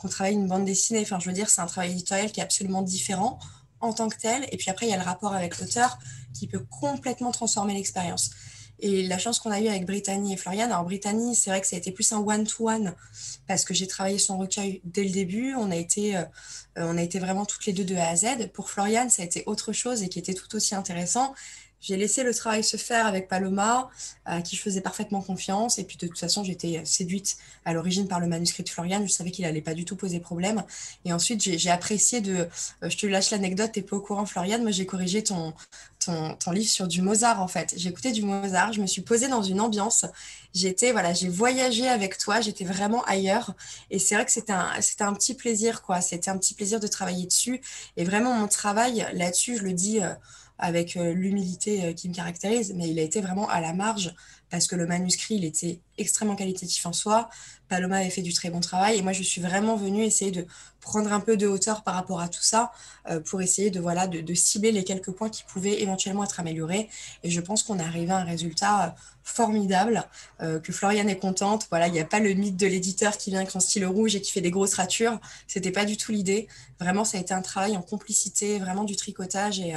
qu'on travaille une bande dessinée. Enfin, je veux dire, c'est un travail éditorial qui est absolument différent en tant que tel. Et puis après, il y a le rapport avec l'auteur qui peut complètement transformer l'expérience. Et la chance qu'on a eue avec Brittany et Florian, alors Brittany, c'est vrai que ça a été plus un one-to-one parce que j'ai travaillé son recueil dès le début. On a, été, euh, on a été vraiment toutes les deux de A à Z. Pour Florian, ça a été autre chose et qui était tout aussi intéressant. J'ai laissé le travail se faire avec Paloma, à qui je faisais parfaitement confiance. Et puis de toute façon, j'étais séduite à l'origine par le manuscrit de Florian. Je savais qu'il n'allait pas du tout poser problème. Et ensuite, j'ai apprécié de... Euh, je te lâche l'anecdote, tu n'es pas au courant, Florian. Moi, j'ai corrigé ton, ton, ton, livre sur du Mozart, en fait. J'ai écouté du Mozart. Je me suis posée dans une ambiance. J'étais, voilà, j'ai voyagé avec toi. J'étais vraiment ailleurs. Et c'est vrai que c'était un, un petit plaisir, quoi. C'était un petit plaisir de travailler dessus. Et vraiment, mon travail là-dessus, je le dis... Euh, avec euh, l'humilité euh, qui me caractérise, mais il a été vraiment à la marge parce que le manuscrit, il était extrêmement qualitatif en soi. Paloma avait fait du très bon travail et moi, je suis vraiment venue essayer de prendre un peu de hauteur par rapport à tout ça euh, pour essayer de, voilà, de, cibler les quelques points qui pouvaient éventuellement être améliorés. Et je pense qu'on est arrivé à un résultat formidable, que Floriane est contente. Voilà, il n'y a pas le mythe de l'éditeur qui vient avec son stylo rouge et qui fait des grosses ratures. C'était pas du tout l'idée. Vraiment, ça a été un travail en complicité, vraiment du tricotage. Et,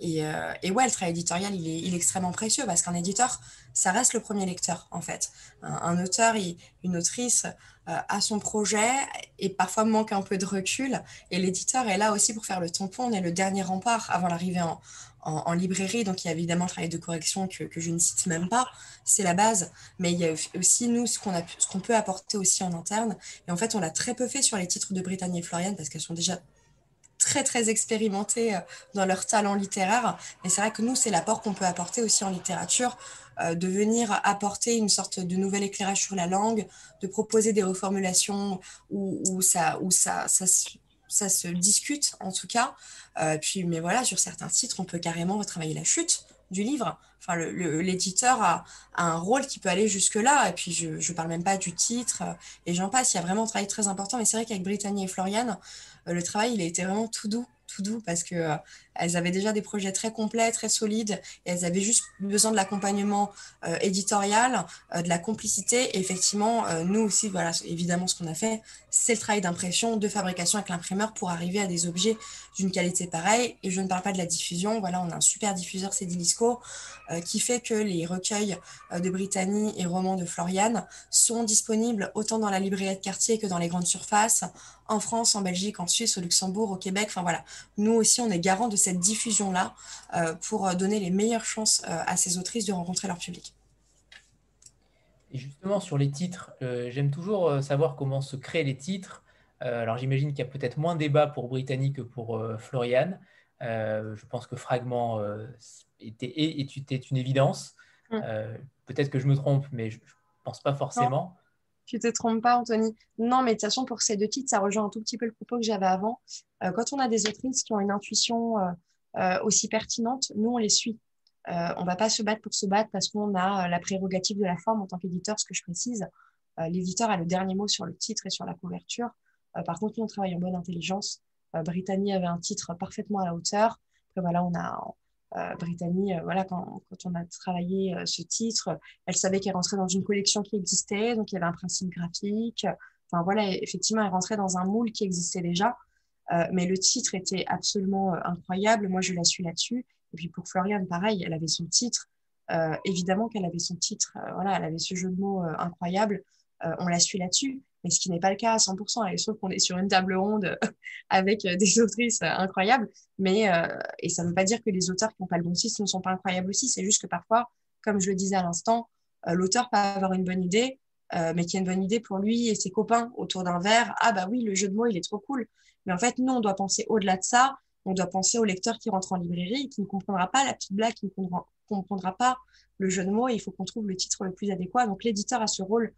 et, et ouais, le travail éditorial, il est, il extrêmement précieux parce qu'un éditeur, ça reste le premier lecteur, en fait. Un, auteur, une autrice euh, a son projet et parfois manque un peu de recul. Et l'éditeur est là aussi pour faire le tampon. On est le dernier rempart avant l'arrivée en, librairie. Donc, il y a évidemment le travail de correction que, je ne cite même pas. C'est la base. Mais il y a aussi, nous, ce qu'on peut apporter aussi en interne. Et en fait, on l'a très peu fait sur les titres de Brittany et Florian parce qu'elles sont déjà très très expérimentés dans leur talent littéraire. Mais c'est vrai que nous, c'est l'apport qu'on peut apporter aussi en littérature, de venir apporter une sorte de nouvel éclairage sur la langue, de proposer des reformulations où, ça, où ça, ça, se discute en tout cas. puis, mais voilà, sur certains titres, on peut carrément retravailler la chute du livre. Enfin, l'éditeur a, un rôle qui peut aller jusque-là. Et puis, je ne parle même pas du titre euh, et j'en passe. Il y a vraiment un travail très important. Mais c'est vrai qu'avec Brittany et Floriane, euh, le travail, il a été vraiment tout doux tout doux parce que euh, elles avaient déjà des projets très complets, très solides, elles avaient juste besoin de l'accompagnement euh, éditorial, euh, de la complicité. Effectivement, nous aussi, voilà, évidemment, ce qu'on a fait, c'est le travail d'impression, de fabrication avec l'imprimeur pour arriver à des objets d'une qualité pareille. Et je ne parle pas de la diffusion. Voilà, on a un super diffuseur, c'est Dilisco, qui fait que les recueils de Brittany et romans de Floriane sont disponibles autant dans la librairie de quartier que dans les grandes surfaces, en France, en Belgique, en Suisse, au Luxembourg, au Québec. Enfin voilà, nous aussi, on est garant de cette diffusion-là euh, pour euh, donner les meilleures chances euh, à ces autrices de rencontrer leur public. Et justement, sur les titres, j'aime toujours savoir comment se créent les titres. alors j'imagine qu'il y a peut-être moins de débat pour Brittany que pour Floriane. je pense que Fragment était, était, une évidence. Mm. peut-être que je me trompe, mais je ne pense pas forcément. Tu te trompes pas, Anthony. Non, mais de toute façon, pour ces deux titres, ça rejoint un tout petit peu le propos que j'avais avant. Euh, quand on a des autrices qui ont une intuition euh, euh, aussi pertinente, nous, on les suit. on va pas se battre pour se battre parce qu'on a la prérogative de la forme en tant qu'éditeur, ce que je précise. L'éditeur a le dernier mot sur le titre et sur la couverture. par contre, nous, on travaille en bonne intelligence. Brittany avait un titre parfaitement à la hauteur. Voilà, on a Brittany, euh, voilà, quand, quand, on a travaillé euh, ce titre, elle savait qu'elle rentrait dans une collection qui existait, donc il y avait un principe graphique. Enfin voilà, effectivement, elle rentrait dans un moule qui existait déjà. mais le titre était absolument incroyable. Moi, je la suis là-dessus. Et puis pour Floriane, pareil, elle avait son titre. évidemment qu'elle avait son titre. voilà, elle avait ce jeu de mots incroyable. On la suit là-dessus mais ce qui n'est pas le cas à 100%. Et qu'on est sur une table ronde [laughs] avec euh, des autrices euh, incroyables. Mais, euh, et ça ne veut pas dire que les auteurs qui n'ont pas le bon titre ne sont pas incroyables aussi. C'est juste que parfois, comme je le disais à l'instant, l'auteur peut avoir une bonne idée, mais qui a une bonne idée pour lui et ses copains autour d'un verre. Ah bah oui, le jeu de mots, il est trop cool. Mais en fait, nous, on doit penser au-delà de ça. On doit penser au lecteur qui rentre en librairie, qui ne comprendra pas la petite blague, qui ne comprendra, comprendra pas le jeu de mots. Et il faut qu'on trouve le titre le plus adéquat. Donc l'éditeur a ce rôle euh,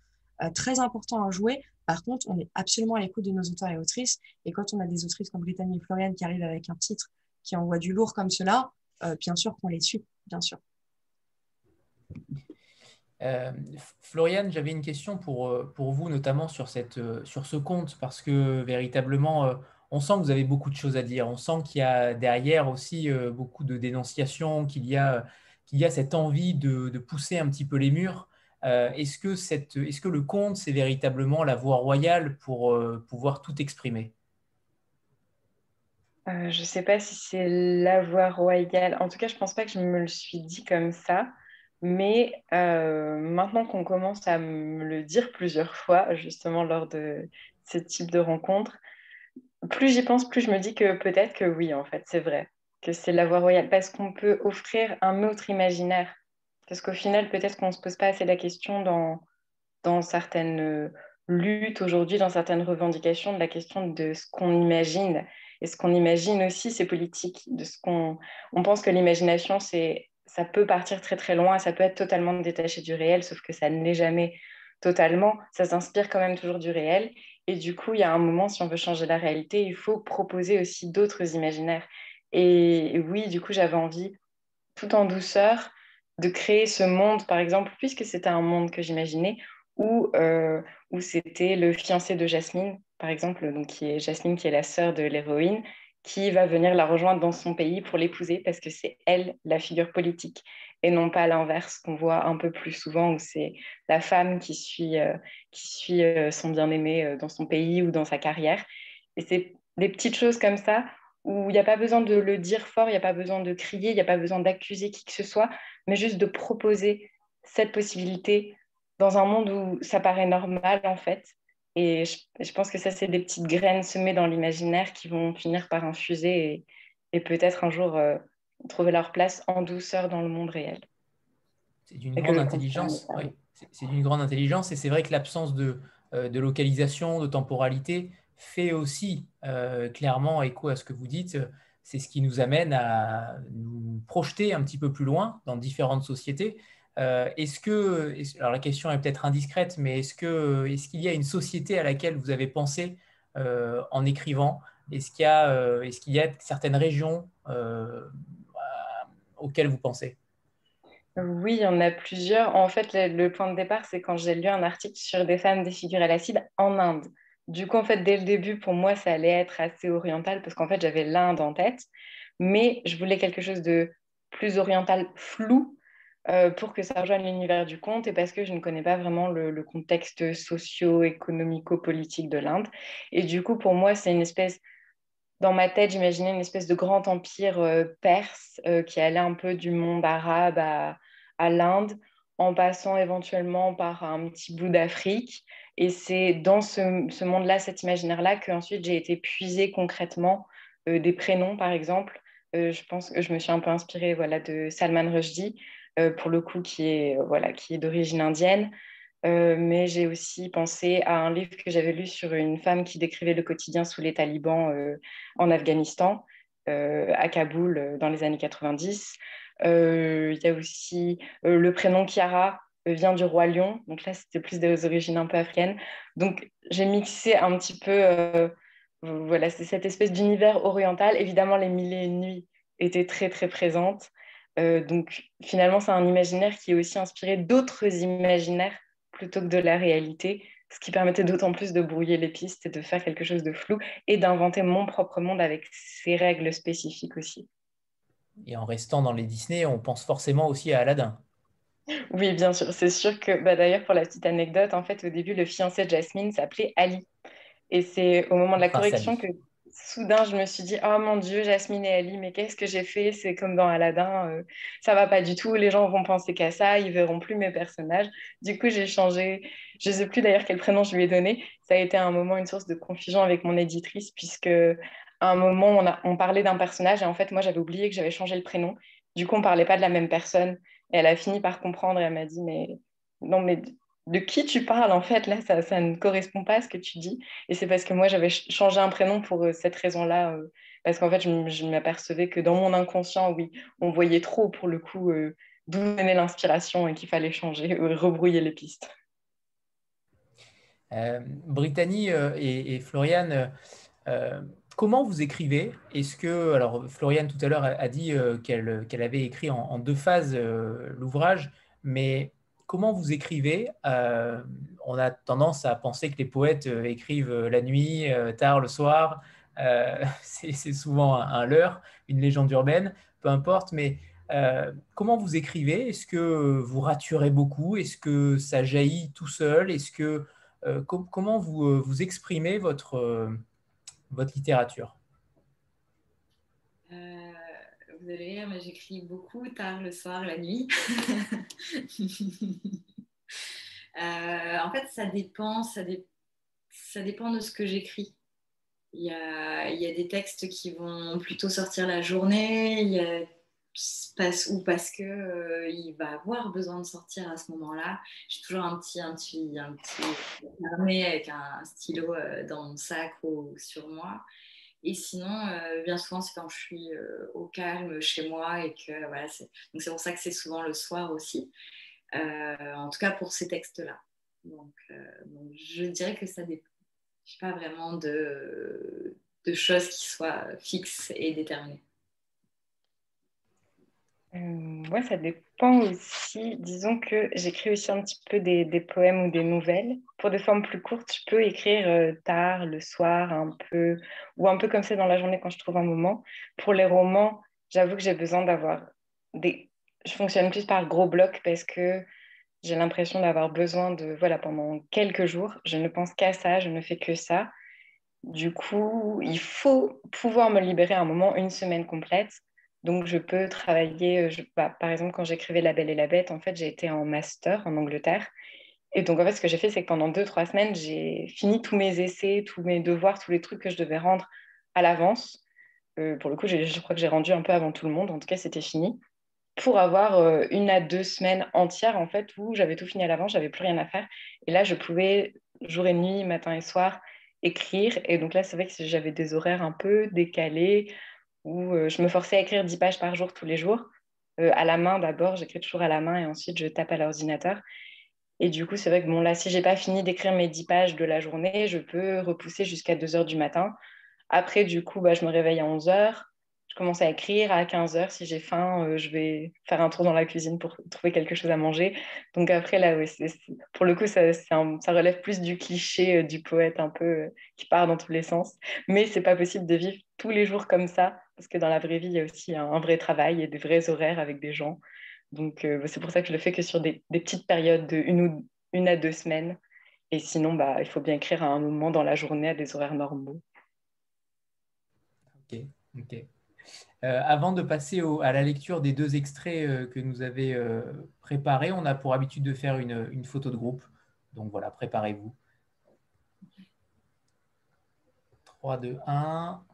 très important à jouer. Par contre, on est absolument à l'écoute de nos auteurs et autrices. Et quand on a des autrices comme Brittany et Floriane qui arrivent avec un titre qui envoie du lourd comme cela, euh, bien sûr qu'on les suit, bien sûr. Euh, Floriane, j'avais une question pour, pour vous, notamment sur, cette, sur ce compte, parce que véritablement, on sent que vous avez beaucoup de choses à dire. On sent qu'il y a derrière aussi beaucoup de dénonciations, qu'il y, a, y a cette envie de, pousser un petit peu les murs. Euh, est-ce que, est que, le conte, c'est véritablement la voie royale pour euh, pouvoir tout exprimer? Euh, Je ne sais pas si c'est la voie royale. En tout cas, je ne pense pas que je me le suis dit comme ça. Mais maintenant qu'on commence à me le dire plusieurs fois, justement lors de ce type de rencontre, plus j'y pense, plus je me dis que peut-être que oui, en fait, c'est vrai, que c'est la voie royale, parce qu'on peut offrir un autre imaginaire parce qu'au final, peut-être qu'on ne se pose pas assez la question dans, dans certaines euh, luttes aujourd'hui, dans certaines revendications, de la question de ce qu'on imagine. Et ce qu'on imagine aussi, c'est politique. De ce qu'on, on pense que l'imagination, c'est, ça peut partir très très loin, ça peut être totalement détaché du réel, sauf que ça ne l'est jamais totalement. Ça s'inspire quand même toujours du réel. Et du coup, il y a un moment, si on veut changer la réalité, il faut proposer aussi d'autres imaginaires. Et oui, du coup, j'avais envie, tout en douceur, de créer ce monde, par exemple, puisque c'était un monde que j'imaginais, où, euh, où c'était le fiancé de Jasmine, par exemple, donc qui est Jasmine, qui est la sœur de l'héroïne, qui va venir la rejoindre dans son pays pour l'épouser parce que c'est elle la figure politique et non pas l'inverse qu'on voit un peu plus souvent où c'est la femme qui suit, euh, qui suit euh, son bien-aimé dans son pays ou dans sa carrière. Et c'est des petites choses comme ça où il n'y a pas besoin de le dire fort, il n'y a pas besoin de crier, il n'y a pas besoin d'accuser qui que ce soit, mais juste de proposer cette possibilité dans un monde où ça paraît normal en fait. Et je, pense que ça, c'est des petites graines semées dans l'imaginaire qui vont finir par infuser et, peut-être un jour euh, trouver leur place en douceur dans le monde réel. C'est d'une grande intelligence. C'est d'une grande intelligence et c'est vrai que l'absence de, euh, de localisation, de temporalité fait aussi clairement écho à ce que vous dites. C'est ce qui nous amène à nous projeter un petit peu plus loin dans différentes sociétés. est-ce que, alors la question est peut-être indiscrète, mais est-ce que, est-ce qu'il y a une société à laquelle vous avez pensé en écrivant? Est-ce qu'il y a, est-ce qu'il y a certaines régions auxquelles vous pensez? Oui, il y en a plusieurs. En fait, le, point de départ, c'est quand j'ai lu un article sur des femmes défigurées à l'acide en Inde. Du coup, en fait, dès le début, pour moi, ça allait être assez oriental parce qu'en fait, j'avais l'Inde en tête, mais je voulais quelque chose de plus oriental, flou, euh, pour que ça rejoigne l'univers du conte et parce que je ne connais pas vraiment le, contexte socio-économico-politique de l'Inde. Et du coup, pour moi, c'est une espèce dans ma tête, j'imaginais une espèce de grand empire euh, perse euh, qui allait un peu du monde arabe à, l'Inde, en passant éventuellement par un petit bout d'Afrique. Et c'est dans ce, monde-là, cet imaginaire-là, que ensuite j'ai été puiser concrètement euh, des prénoms, par exemple. je pense que je me suis un peu inspirée voilà, de Salman Rushdie, pour le coup, qui est, voilà, qui est d'origine indienne. Euh, mais j'ai aussi pensé à un livre que j'avais lu sur une femme qui décrivait le quotidien sous les talibans euh, en Afghanistan, euh, à Kaboul, dans les années 90. Il y a aussi le prénom Chiara vient du roi lion, donc là c'était plus des origines un peu africaines. Donc j'ai mixé un petit peu, voilà, c'est cette espèce d'univers oriental. Évidemment, les mille et une nuits étaient très très présentes. donc finalement, c'est un imaginaire qui est aussi inspiré d'autres imaginaires plutôt que de la réalité, ce qui permettait d'autant plus de brouiller les pistes et de faire quelque chose de flou et d'inventer mon propre monde avec ses règles spécifiques aussi. Et en restant dans les Disney, on pense forcément aussi à Aladdin. Oui, bien sûr. C'est sûr que, bah, d'ailleurs, pour la petite anecdote, en fait, au début, le fiancé de Jasmine s'appelait Ali. Et c'est au moment de la correction que soudain, je me suis dit, oh mon Dieu, Jasmine et Ali, mais qu'est-ce que j'ai fait? C'est comme dans Aladdin, euh, ça va pas du tout, les gens vont penser qu'à ça, ils verront plus mes personnages. Du coup, j'ai changé, je sais plus d'ailleurs quel prénom je lui ai donné. Ça a été un moment une source de confusion avec mon éditrice, puisque à un moment, on, a, on parlait d'un personnage et en fait, moi, j'avais oublié que j'avais changé le prénom. Du coup, on parlait pas de la même personne. Elle a fini par comprendre et elle m'a dit, mais non, mais de qui tu parles en fait là ça, ça, ne correspond pas à ce que tu dis. Et c'est parce que moi j'avais changé un prénom pour euh, cette raison là euh, parce qu'en fait je, m'apercevais que dans mon inconscient oui on voyait trop pour le coup euh, d'où venait l'inspiration et qu'il fallait changer rebrouiller les pistes. Brittany et, et, Floriane comment vous écrivez? Est-ce que, alors Floriane tout à l'heure a, dit qu'elle avait écrit en deux phases l'ouvrage, mais comment vous écrivez? Euh, On a tendance à penser que les poètes euh, écrivent euh, la nuit, tard le soir. [laughs] c'est souvent un, leurre, une légende urbaine, peu importe. Mais comment vous écrivez? Est-ce que vous raturez beaucoup? Est-ce que ça jaillit tout seul? Est-ce que comment vous, vous exprimez votre, votre littérature vous allez rire, mais j'écris beaucoup tard le soir, la nuit. [laughs] Euh, en fait, ça dépend, ça, dépend de ce que j'écris. Il y, a, il y, a, des textes qui vont plutôt sortir la journée, il y a, ou parce qu'il euh, va avoir besoin de sortir à ce moment-là. J'ai toujours un petit, un petit, un petit avec un stylo euh, dans mon sac ou sur moi. Et sinon, euh, bien souvent, c'est quand je suis euh, au calme chez moi et que voilà, c'est... donc c'est pour ça que c'est souvent le soir aussi. Euh, en tout cas pour ces textes-là. Donc, je dirais que ça dépend. Je pas vraiment de, de choses qui soient fixes et déterminées. Euh, ça dépend aussi. Disons que j'écris aussi un petit peu des, des, poèmes ou des nouvelles. Pour des formes plus courtes, je peux écrire euh, tard, le soir, un peu, ou un peu comme ça dans la journée quand je trouve un moment. Pour les romans, j'avoue que j'ai besoin d'avoir des. Je fonctionne plus par gros blocs parce que j'ai l'impression d'avoir besoin de. Voilà, pendant quelques jours, je ne pense qu'à ça, je ne fais que ça. Du coup, il faut pouvoir me libérer un moment, une semaine complète donc, je peux travailler, euh, bah, par exemple, quand j'écrivais La Belle et la Bête, en fait, j'ai été en master en Angleterre. Et donc, en fait, ce que j'ai fait, c'est que pendant deux, trois semaines, j'ai fini tous mes essais, tous mes devoirs, tous les trucs que je devais rendre à l'avance. Euh, pour le coup, je crois que j'ai rendu un peu avant tout le monde. En tout cas, c'était fini. Pour avoir euh, une à deux semaines entières, en fait, où j'avais tout fini à l'avance, j'avais plus rien à faire. Et là, je pouvais, jour et nuit, matin et soir, écrire. Et donc là, c'est vrai que j'avais des horaires un peu décalés où euh, je me forçais à écrire 10 pages par jour tous les jours. Euh, à la main d'abord, j'écris toujours à la main et ensuite je tape à l'ordinateur. Et du coup, c'est vrai que bon, là, si j'ai pas fini d'écrire mes 10 pages de la journée, je peux repousser jusqu'à 2 heures du matin. Après, du coup, bah, je me réveille à 11 heures je commence à écrire à 15 heures. Si j'ai faim, euh, je vais faire un tour dans la cuisine pour trouver quelque chose à manger. Donc après, là, pour le coup, ça, ça, relève plus du cliché du poète un peu qui part dans tous les sens. Mais c'est pas possible de vivre tous les jours comme ça, parce que dans la vraie vie, il y a aussi un, vrai travail et des vrais horaires avec des gens. Donc c'est pour ça que je le fais que sur des, petites périodes de une, ou, une à deux semaines. Et sinon, bah, il faut bien écrire à un moment dans la journée à des horaires normaux. Ok, ok. Euh, avant de passer à la lecture des deux extraits euh, que nous avez euh, préparés, on a pour habitude de faire une, photo de groupe. Donc voilà, préparez-vous. 3, 2, 1.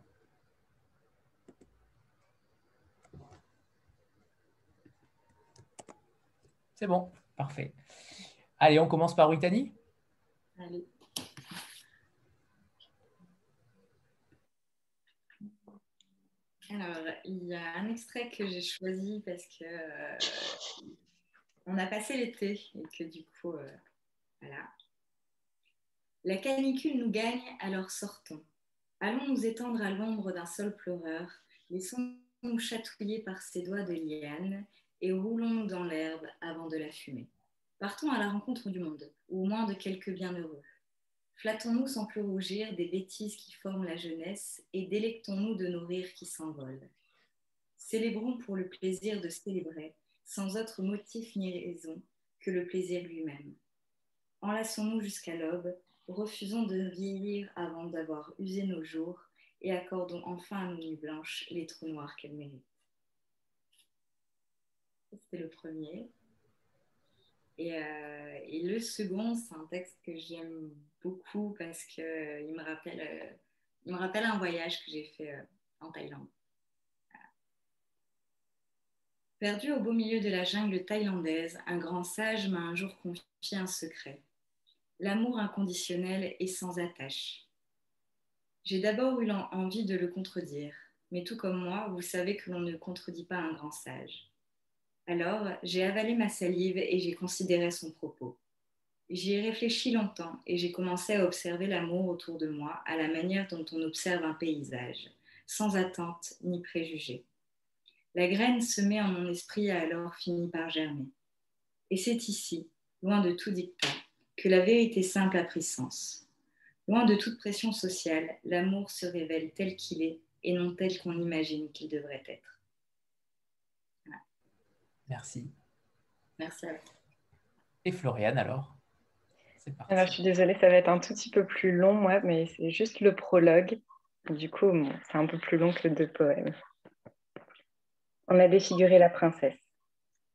C'est bon, parfait. Allez, on commence par Brittany. Allez. Alors, il y a un extrait que j'ai choisi parce que euh, on a passé l'été et que du coup, euh, voilà. La canicule nous gagne, alors sortons. Allons nous étendre à l'ombre d'un sol pleureur, laissons-nous chatouiller par ses doigts de liane et roulons dans l'herbe avant de la fumer. Partons à la rencontre du monde, ou au moins de quelques bienheureux. Flattons-nous sans plus rougir des bêtises qui forment la jeunesse et délectons-nous de nos rires qui s'envolent. Célébrons pour le plaisir de célébrer, sans autre motif ni raison que le plaisir lui-même. Enlaçons-nous jusqu'à l'aube, refusons de vieillir avant d'avoir usé nos jours et accordons enfin à nos nuits blanches les trous noirs qu'elles méritent. C'était le premier. Euh, et, le second, c'est un texte que j'aime beaucoup parce qu'il euh, me, rappelle, euh, me rappelle un voyage que j'ai fait en Thaïlande. Perdu au beau milieu de la jungle thaïlandaise, un grand sage m'a un jour confié un secret. L'amour inconditionnel est sans attache. J'ai d'abord eu envie de le contredire, mais tout comme moi, vous savez que l'on ne contredit pas un grand sage. Alors, j'ai avalé ma salive et j'ai considéré son propos. J'y ai réfléchi longtemps et j'ai commencé à observer l'amour autour de moi à la manière dont on observe un paysage, sans attente ni préjugés. La graine semée en mon esprit a alors fini par germer. Et c'est ici, loin de tout dictat, que la vérité simple a pris sens. Loin de toute pression sociale, l'amour se révèle tel qu'il est et non tel qu'on imagine qu'il devrait être. Merci. Merci à vous. Et Floriane, alors? Alors, je suis désolée, ça va être un tout petit peu plus long, moi, mais c'est juste le prologue. Du coup, c'est un peu plus long que deux poèmes. On a défiguré la princesse.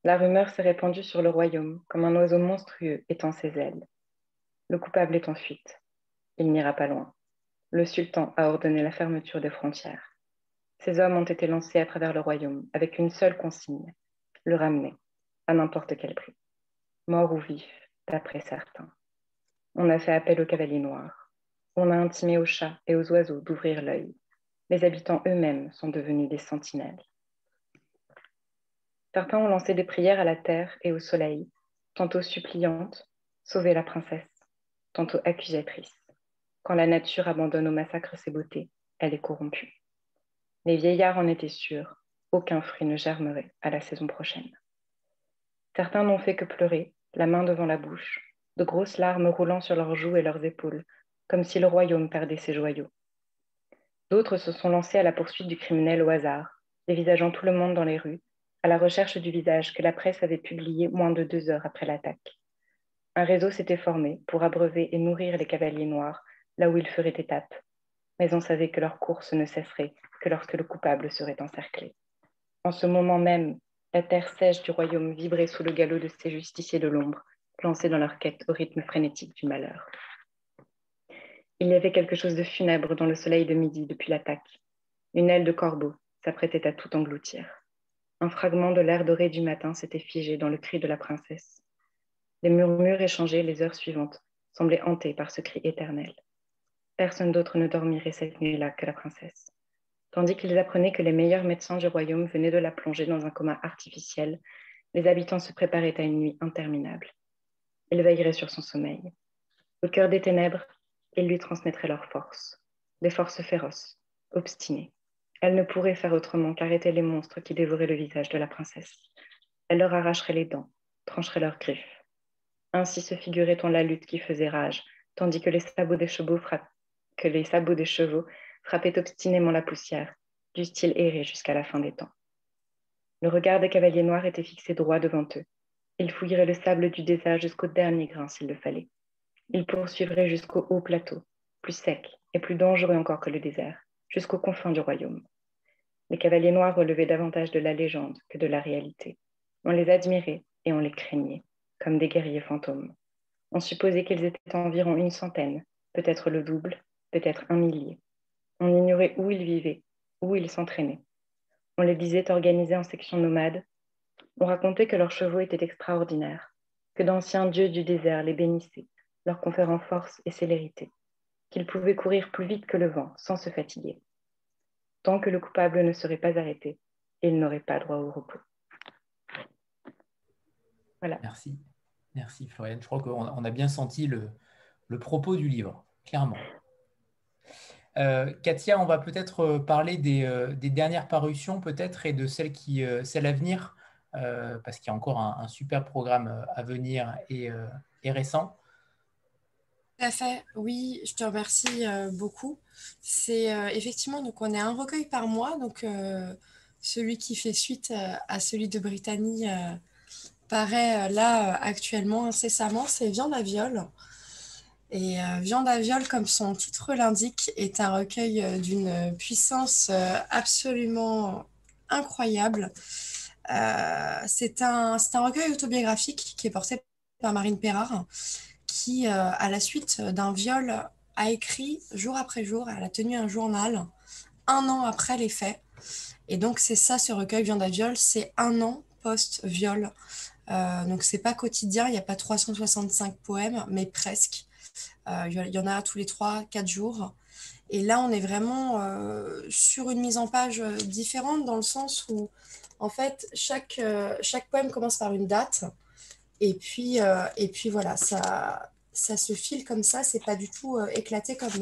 La rumeur s'est répandue sur le royaume, comme un oiseau monstrueux étend ses ailes. Le coupable est en fuite. Il n'ira pas loin. Le sultan a ordonné la fermeture des frontières. Ces hommes ont été lancés à travers le royaume avec une seule consigne le ramener, à n'importe quel prix, mort ou vif, d'après certains. On a fait appel aux cavaliers noirs. On a intimé aux chats et aux oiseaux d'ouvrir l'œil. Les habitants eux-mêmes sont devenus des sentinelles. Certains ont lancé des prières à la terre et au soleil, tantôt suppliantes, sauver la princesse, tantôt accusatrices. Quand la nature abandonne au massacre ses beautés, elle est corrompue. Les vieillards en étaient sûrs, aucun fruit ne germerait à la saison prochaine. Certains n'ont fait que pleurer, la main devant la bouche, de grosses larmes roulant sur leurs joues et leurs épaules, comme si le royaume perdait ses joyaux. D'autres se sont lancés à la poursuite du criminel au hasard, dévisageant tout le monde dans les rues, à la recherche du visage que la presse avait publié moins de deux heures après l'attaque. Un réseau s'était formé pour abreuver et nourrir les cavaliers noirs là où ils feraient étape, mais on savait que leur course ne cesserait que lorsque le coupable serait encerclé. En ce moment même, la terre sèche du royaume vibrait sous le galop de ces justiciers de l'ombre, lancés dans leur quête au rythme frénétique du malheur. Il y avait quelque chose de funèbre dans le soleil de midi depuis l'attaque. Une aile de corbeau s'apprêtait à tout engloutir. Un fragment de l'air doré du matin s'était figé dans le cri de la princesse. Les murmures échangés les heures suivantes semblaient hantés par ce cri éternel. Personne d'autre ne dormirait cette nuit-là que la princesse. Tandis qu'ils apprenaient que les meilleurs médecins du royaume venaient de la plonger dans un coma artificiel, les habitants se préparaient à une nuit interminable. Ils veilleraient sur son sommeil. Au cœur des ténèbres, ils lui transmettraient leurs forces, des forces féroces, obstinées. Elle ne pourrait faire autrement qu'arrêter les monstres qui dévoraient le visage de la princesse. Elle leur arracherait les dents, trancherait leurs griffes. Ainsi se figurait-on la lutte qui faisait rage, tandis que les sabots des chevaux, que les sabots des chevaux frappaient obstinément la poussière, du style errer jusqu'à la fin des temps. Le regard des cavaliers noirs était fixé droit devant eux. Ils fouilleraient le sable du désert jusqu'au dernier grain s'il le fallait. Ils poursuivraient jusqu'au haut plateau, plus sec et plus dangereux encore que le désert, jusqu'aux confins du royaume. Les cavaliers noirs relevaient davantage de la légende que de la réalité. On les admirait et on les craignait, comme des guerriers fantômes. On supposait qu'ils étaient environ une centaine, peut-être le double, peut-être un millier. On ignorait où ils vivaient, où ils s'entraînaient. On les disait organisés en sections nomades. On racontait que leurs chevaux étaient extraordinaires, que d'anciens dieux du désert les bénissaient, leur conférant force et célérité, qu'ils pouvaient courir plus vite que le vent sans se fatiguer. Tant que le coupable ne serait pas arrêté, il n'aurait pas droit au repos. Voilà. Merci. Merci Floriane. Je crois qu'on a bien senti le, propos du livre, clairement. Euh, Katia, on va peut-être euh, parler euh, des, dernières parutions peut-être et de celles, qui, celles à venir, parce qu'il y a encore un, super programme à venir et, récent. Tout à fait, oui, je te remercie beaucoup. C'est effectivement, donc on est un recueil par mois, donc celui qui fait suite à celui de Brittany paraît là actuellement incessamment, c'est Viande à viol. Et euh, Viande à viol, comme son titre l'indique, est un recueil euh, d'une puissance euh, absolument incroyable. c'est un, recueil autobiographique qui est porté par Marine Perrard, qui, à la suite d'un viol, a écrit jour après jour, elle a tenu un journal un an après les faits. Et donc, c'est ça, ce recueil Viande à viol, c'est un an post-viol. donc, c'est pas quotidien, il n'y a pas 365 poèmes, mais presque. Euh, il y en a tous les 3-4 jours. Et là, on est vraiment euh, sur une mise en page euh, différente dans le sens où, en fait, chaque, chaque poème commence par une date. Et puis, et puis voilà, ça, ça se file comme ça. C'est pas du tout éclaté comme,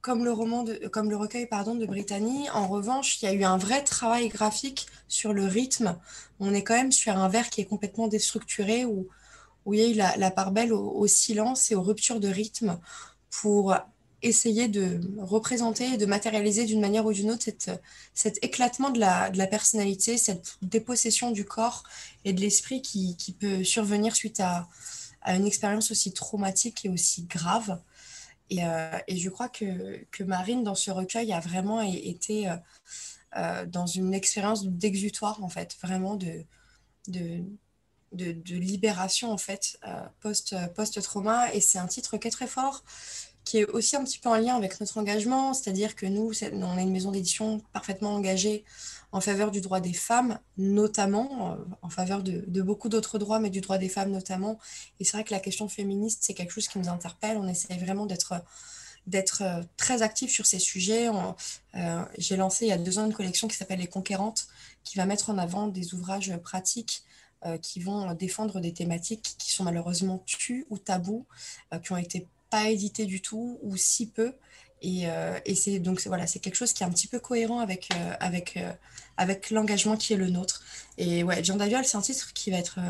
comme, le roman de, comme le recueil pardon, de Brittany. En revanche, il y a eu un vrai travail graphique sur le rythme. On est quand même sur un vers qui est complètement déstructuré où où il y a eu la, part belle au, silence et aux ruptures de rythme pour essayer de représenter et de matérialiser d'une manière ou d'une autre cet éclatement de la, personnalité, cette dépossession du corps et de l'esprit qui, peut survenir suite à, une expérience aussi traumatique et aussi grave. Et, euh, je crois que, Marine, dans ce recueil, a vraiment été euh, euh, dans une expérience d'exutoire, en fait, vraiment de, de, de, libération en fait euh, post, post-trauma et c'est un titre qui est très fort qui est aussi un petit peu en lien avec notre engagement, c'est-à-dire que nous, on est une maison d'édition parfaitement engagée en faveur du droit des femmes, notamment, euh, en faveur de, beaucoup d'autres droits, mais du droit des femmes notamment. Et c'est vrai que la question féministe, c'est quelque chose qui nous interpelle. On essaie vraiment d'être euh, très actif sur ces sujets. J'ai lancé il y a deux ans une collection qui s'appelle Les Conquérantes, qui va mettre en avant des ouvrages pratiques euh, qui vont défendre des thématiques qui sont malheureusement tues ou tabous, euh, qui ont été pas éditées du tout ou si peu. Et, euh, c'est donc voilà, c'est quelque chose qui est un petit peu cohérent avec, avec, avec l'engagement qui est le nôtre. Et ouais, Jean Daviol, c'est un titre qui va être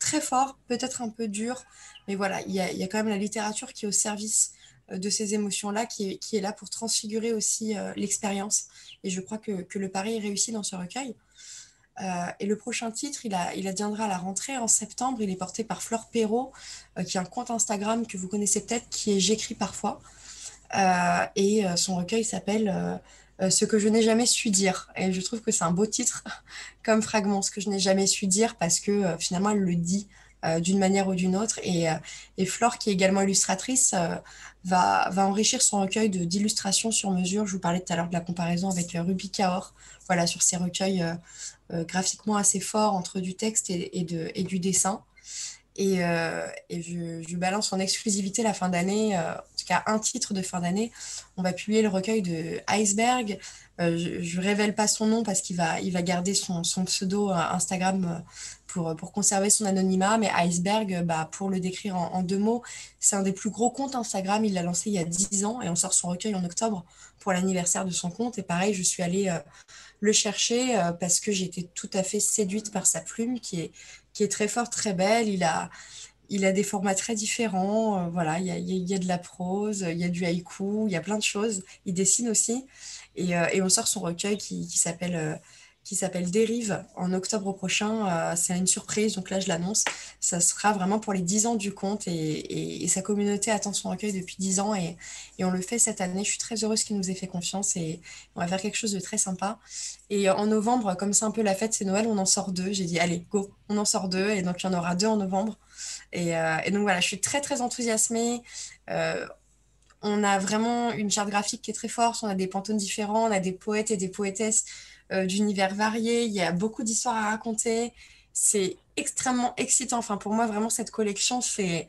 très fort, peut-être un peu dur, mais voilà, il y a, quand même la littérature qui est au service de ces émotions-là, qui qui est là pour transfigurer aussi l'expérience. Et je crois que, que, le pari est réussi dans ce recueil. Euh, et le prochain titre, il, adviendra à la rentrée en septembre. Il est porté par Fleur Perrault, euh, qui a un compte Instagram que vous connaissez peut-être, qui est J'écris parfois. Euh, et son recueil s'appelle Ce que je n'ai jamais su dire. Et je trouve que c'est un beau titre [laughs] comme fragment, Ce que je n'ai jamais su dire, parce que finalement, elle le dit d'une manière ou d'une autre. Et, et, Flore, qui est également illustratrice, va, va, enrichir son recueil d'illustrations sur mesure. Je vous parlais tout à l'heure de la comparaison avec Ruby Kaur, voilà, sur ses recueils euh, graphiquement assez forts entre du texte et, de, et du dessin. Et, euh, et je, balance en exclusivité la fin d'année, euh, en tout cas un titre de fin d'année. On va publier le recueil de Iceberg. Euh, je ne révèle pas son nom parce qu'il va, il va garder son, pseudo Instagram pour, pour, conserver son anonymat. Mais Iceberg, bah, pour le décrire en, deux mots, c'est un des plus gros comptes Instagram. Il l'a lancé il y a 10 ans et on sort son recueil en octobre pour l'anniversaire de son compte. Et pareil, je suis allée le chercher parce que j'étais tout à fait séduite par sa plume qui est qui est très forte, très belle. Il a, il a des formats très différents. Euh, voilà, il y, a, il y, a, de la prose, il y a du haïku, il y a plein de choses. Il dessine aussi. Et, euh, et on sort son recueil qui, s'appelle euh, qui s'appelle Dérive en octobre prochain. Euh, c'est une surprise, donc là je l'annonce. Ça sera vraiment pour les 10 ans du conte et, sa communauté attend son recueil depuis 10 ans et, on le fait cette année. Je suis très heureuse qu'il nous ait fait confiance et on va faire quelque chose de très sympa. Et en novembre, comme c'est un peu la fête, c'est Noël, on en sort deux. J'ai dit allez, go, on en sort deux et donc il y en aura deux en novembre. Et, donc voilà, je suis très très enthousiasmée. On a vraiment une charte graphique qui est très forte, on a des pantones différents, on a des poètes et des poétesses euh, d'univers variés, il y a beaucoup d'histoires à raconter. C'est extrêmement excitant. Enfin, pour moi, vraiment, cette collection, c'est,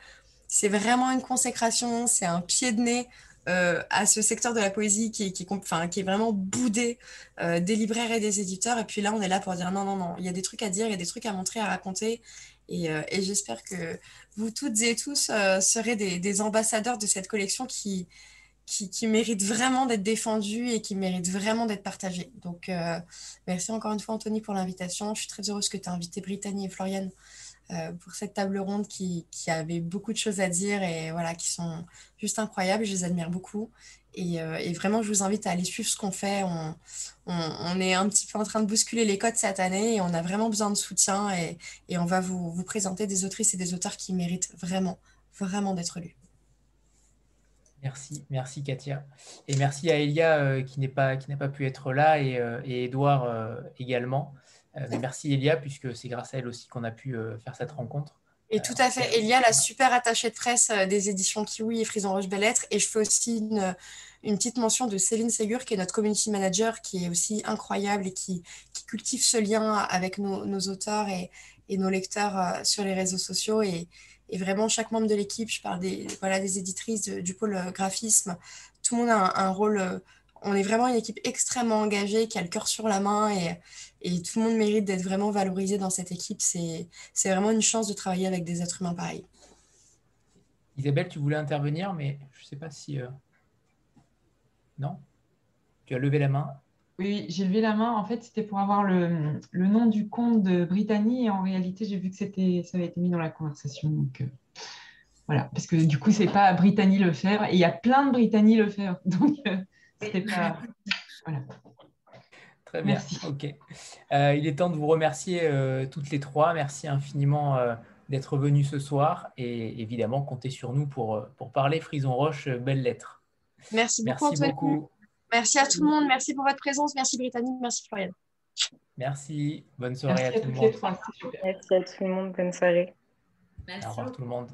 vraiment une consécration, c'est un pied de nez euh, à ce secteur de la poésie qui, qui est vraiment boudé euh, des libraires et des éditeurs. Et puis là, on est là pour dire non, non, non, il y a des trucs à dire, il y a des trucs à montrer, à raconter. Et, euh, et j'espère que vous toutes et tous euh, serez des, ambassadeurs de cette collection qui, qui, mérite vraiment d'être défendu et qui mérite vraiment d'être partagé. Donc, euh, merci encore une fois, Anthony, pour l'invitation. Je suis très heureuse que tu aies invité Brittany et Floriane pour cette table ronde qui, qui, avait beaucoup de choses à dire et voilà, qui sont juste incroyables. Je les admire beaucoup. Et, euh, et vraiment, je vous invite à aller suivre ce qu'on fait. On, est un petit peu en train de bousculer les codes cette année et on a vraiment besoin de soutien. Et, on va vous, présenter des autrices et des auteurs qui méritent vraiment, vraiment d'être lus. Merci, merci Katia. Et merci à Elia euh, qui n'est pas pas pu être là et, euh, et Edouard également. Mais merci Elia puisque c'est grâce à elle aussi qu'on a pu faire cette rencontre. Et tout à fait. Elia, la super attachée de presse euh, des éditions Kiwi et Frison Roche Bellettre. Et je fais aussi une, une, petite mention de Céline Ségur, qui est notre community manager, qui est aussi incroyable et qui, cultive ce lien avec nos, auteurs et, nos lecteurs sur les réseaux sociaux. Et, vraiment, chaque membre de l'équipe, je parle des, éditrices, du pôle graphisme, tout le monde a un, rôle. On est vraiment une équipe extrêmement engagée, qui a le cœur sur la main et, et tout le monde mérite d'être vraiment valorisé dans cette équipe. C'est vraiment une chance de travailler avec des êtres humains pareils. Isabelle, tu voulais intervenir, mais je ne sais pas si. Euh... Non? Tu as levé la main oui, j'ai levé la main. En fait, c'était pour avoir le, le, nom du compte de Brittany. Et en réalité, j'ai vu que c'était, ça avait été mis dans la conversation. Donc, euh, voilà. Parce que du coup, c'est pas Brittany Lefebvre. Et il y a plein de Brittany Lefebvre. Donc, euh, pas. Voilà. Très bien. Merci. Ok. Euh, il est temps de vous remercier euh, toutes les trois. Merci infiniment euh, d'être venus ce soir. Et évidemment, comptez sur nous pour, pour parler Frison Roche, belles lettres. Merci beaucoup, Merci beaucoup. Merci à tout le monde. Merci pour votre présence. Merci Brittany. Merci Florian. Merci. Bonne soirée Merci à, tout le monde. Merci à tout le monde. Bonne soirée. Merci. Au revoir tout le monde.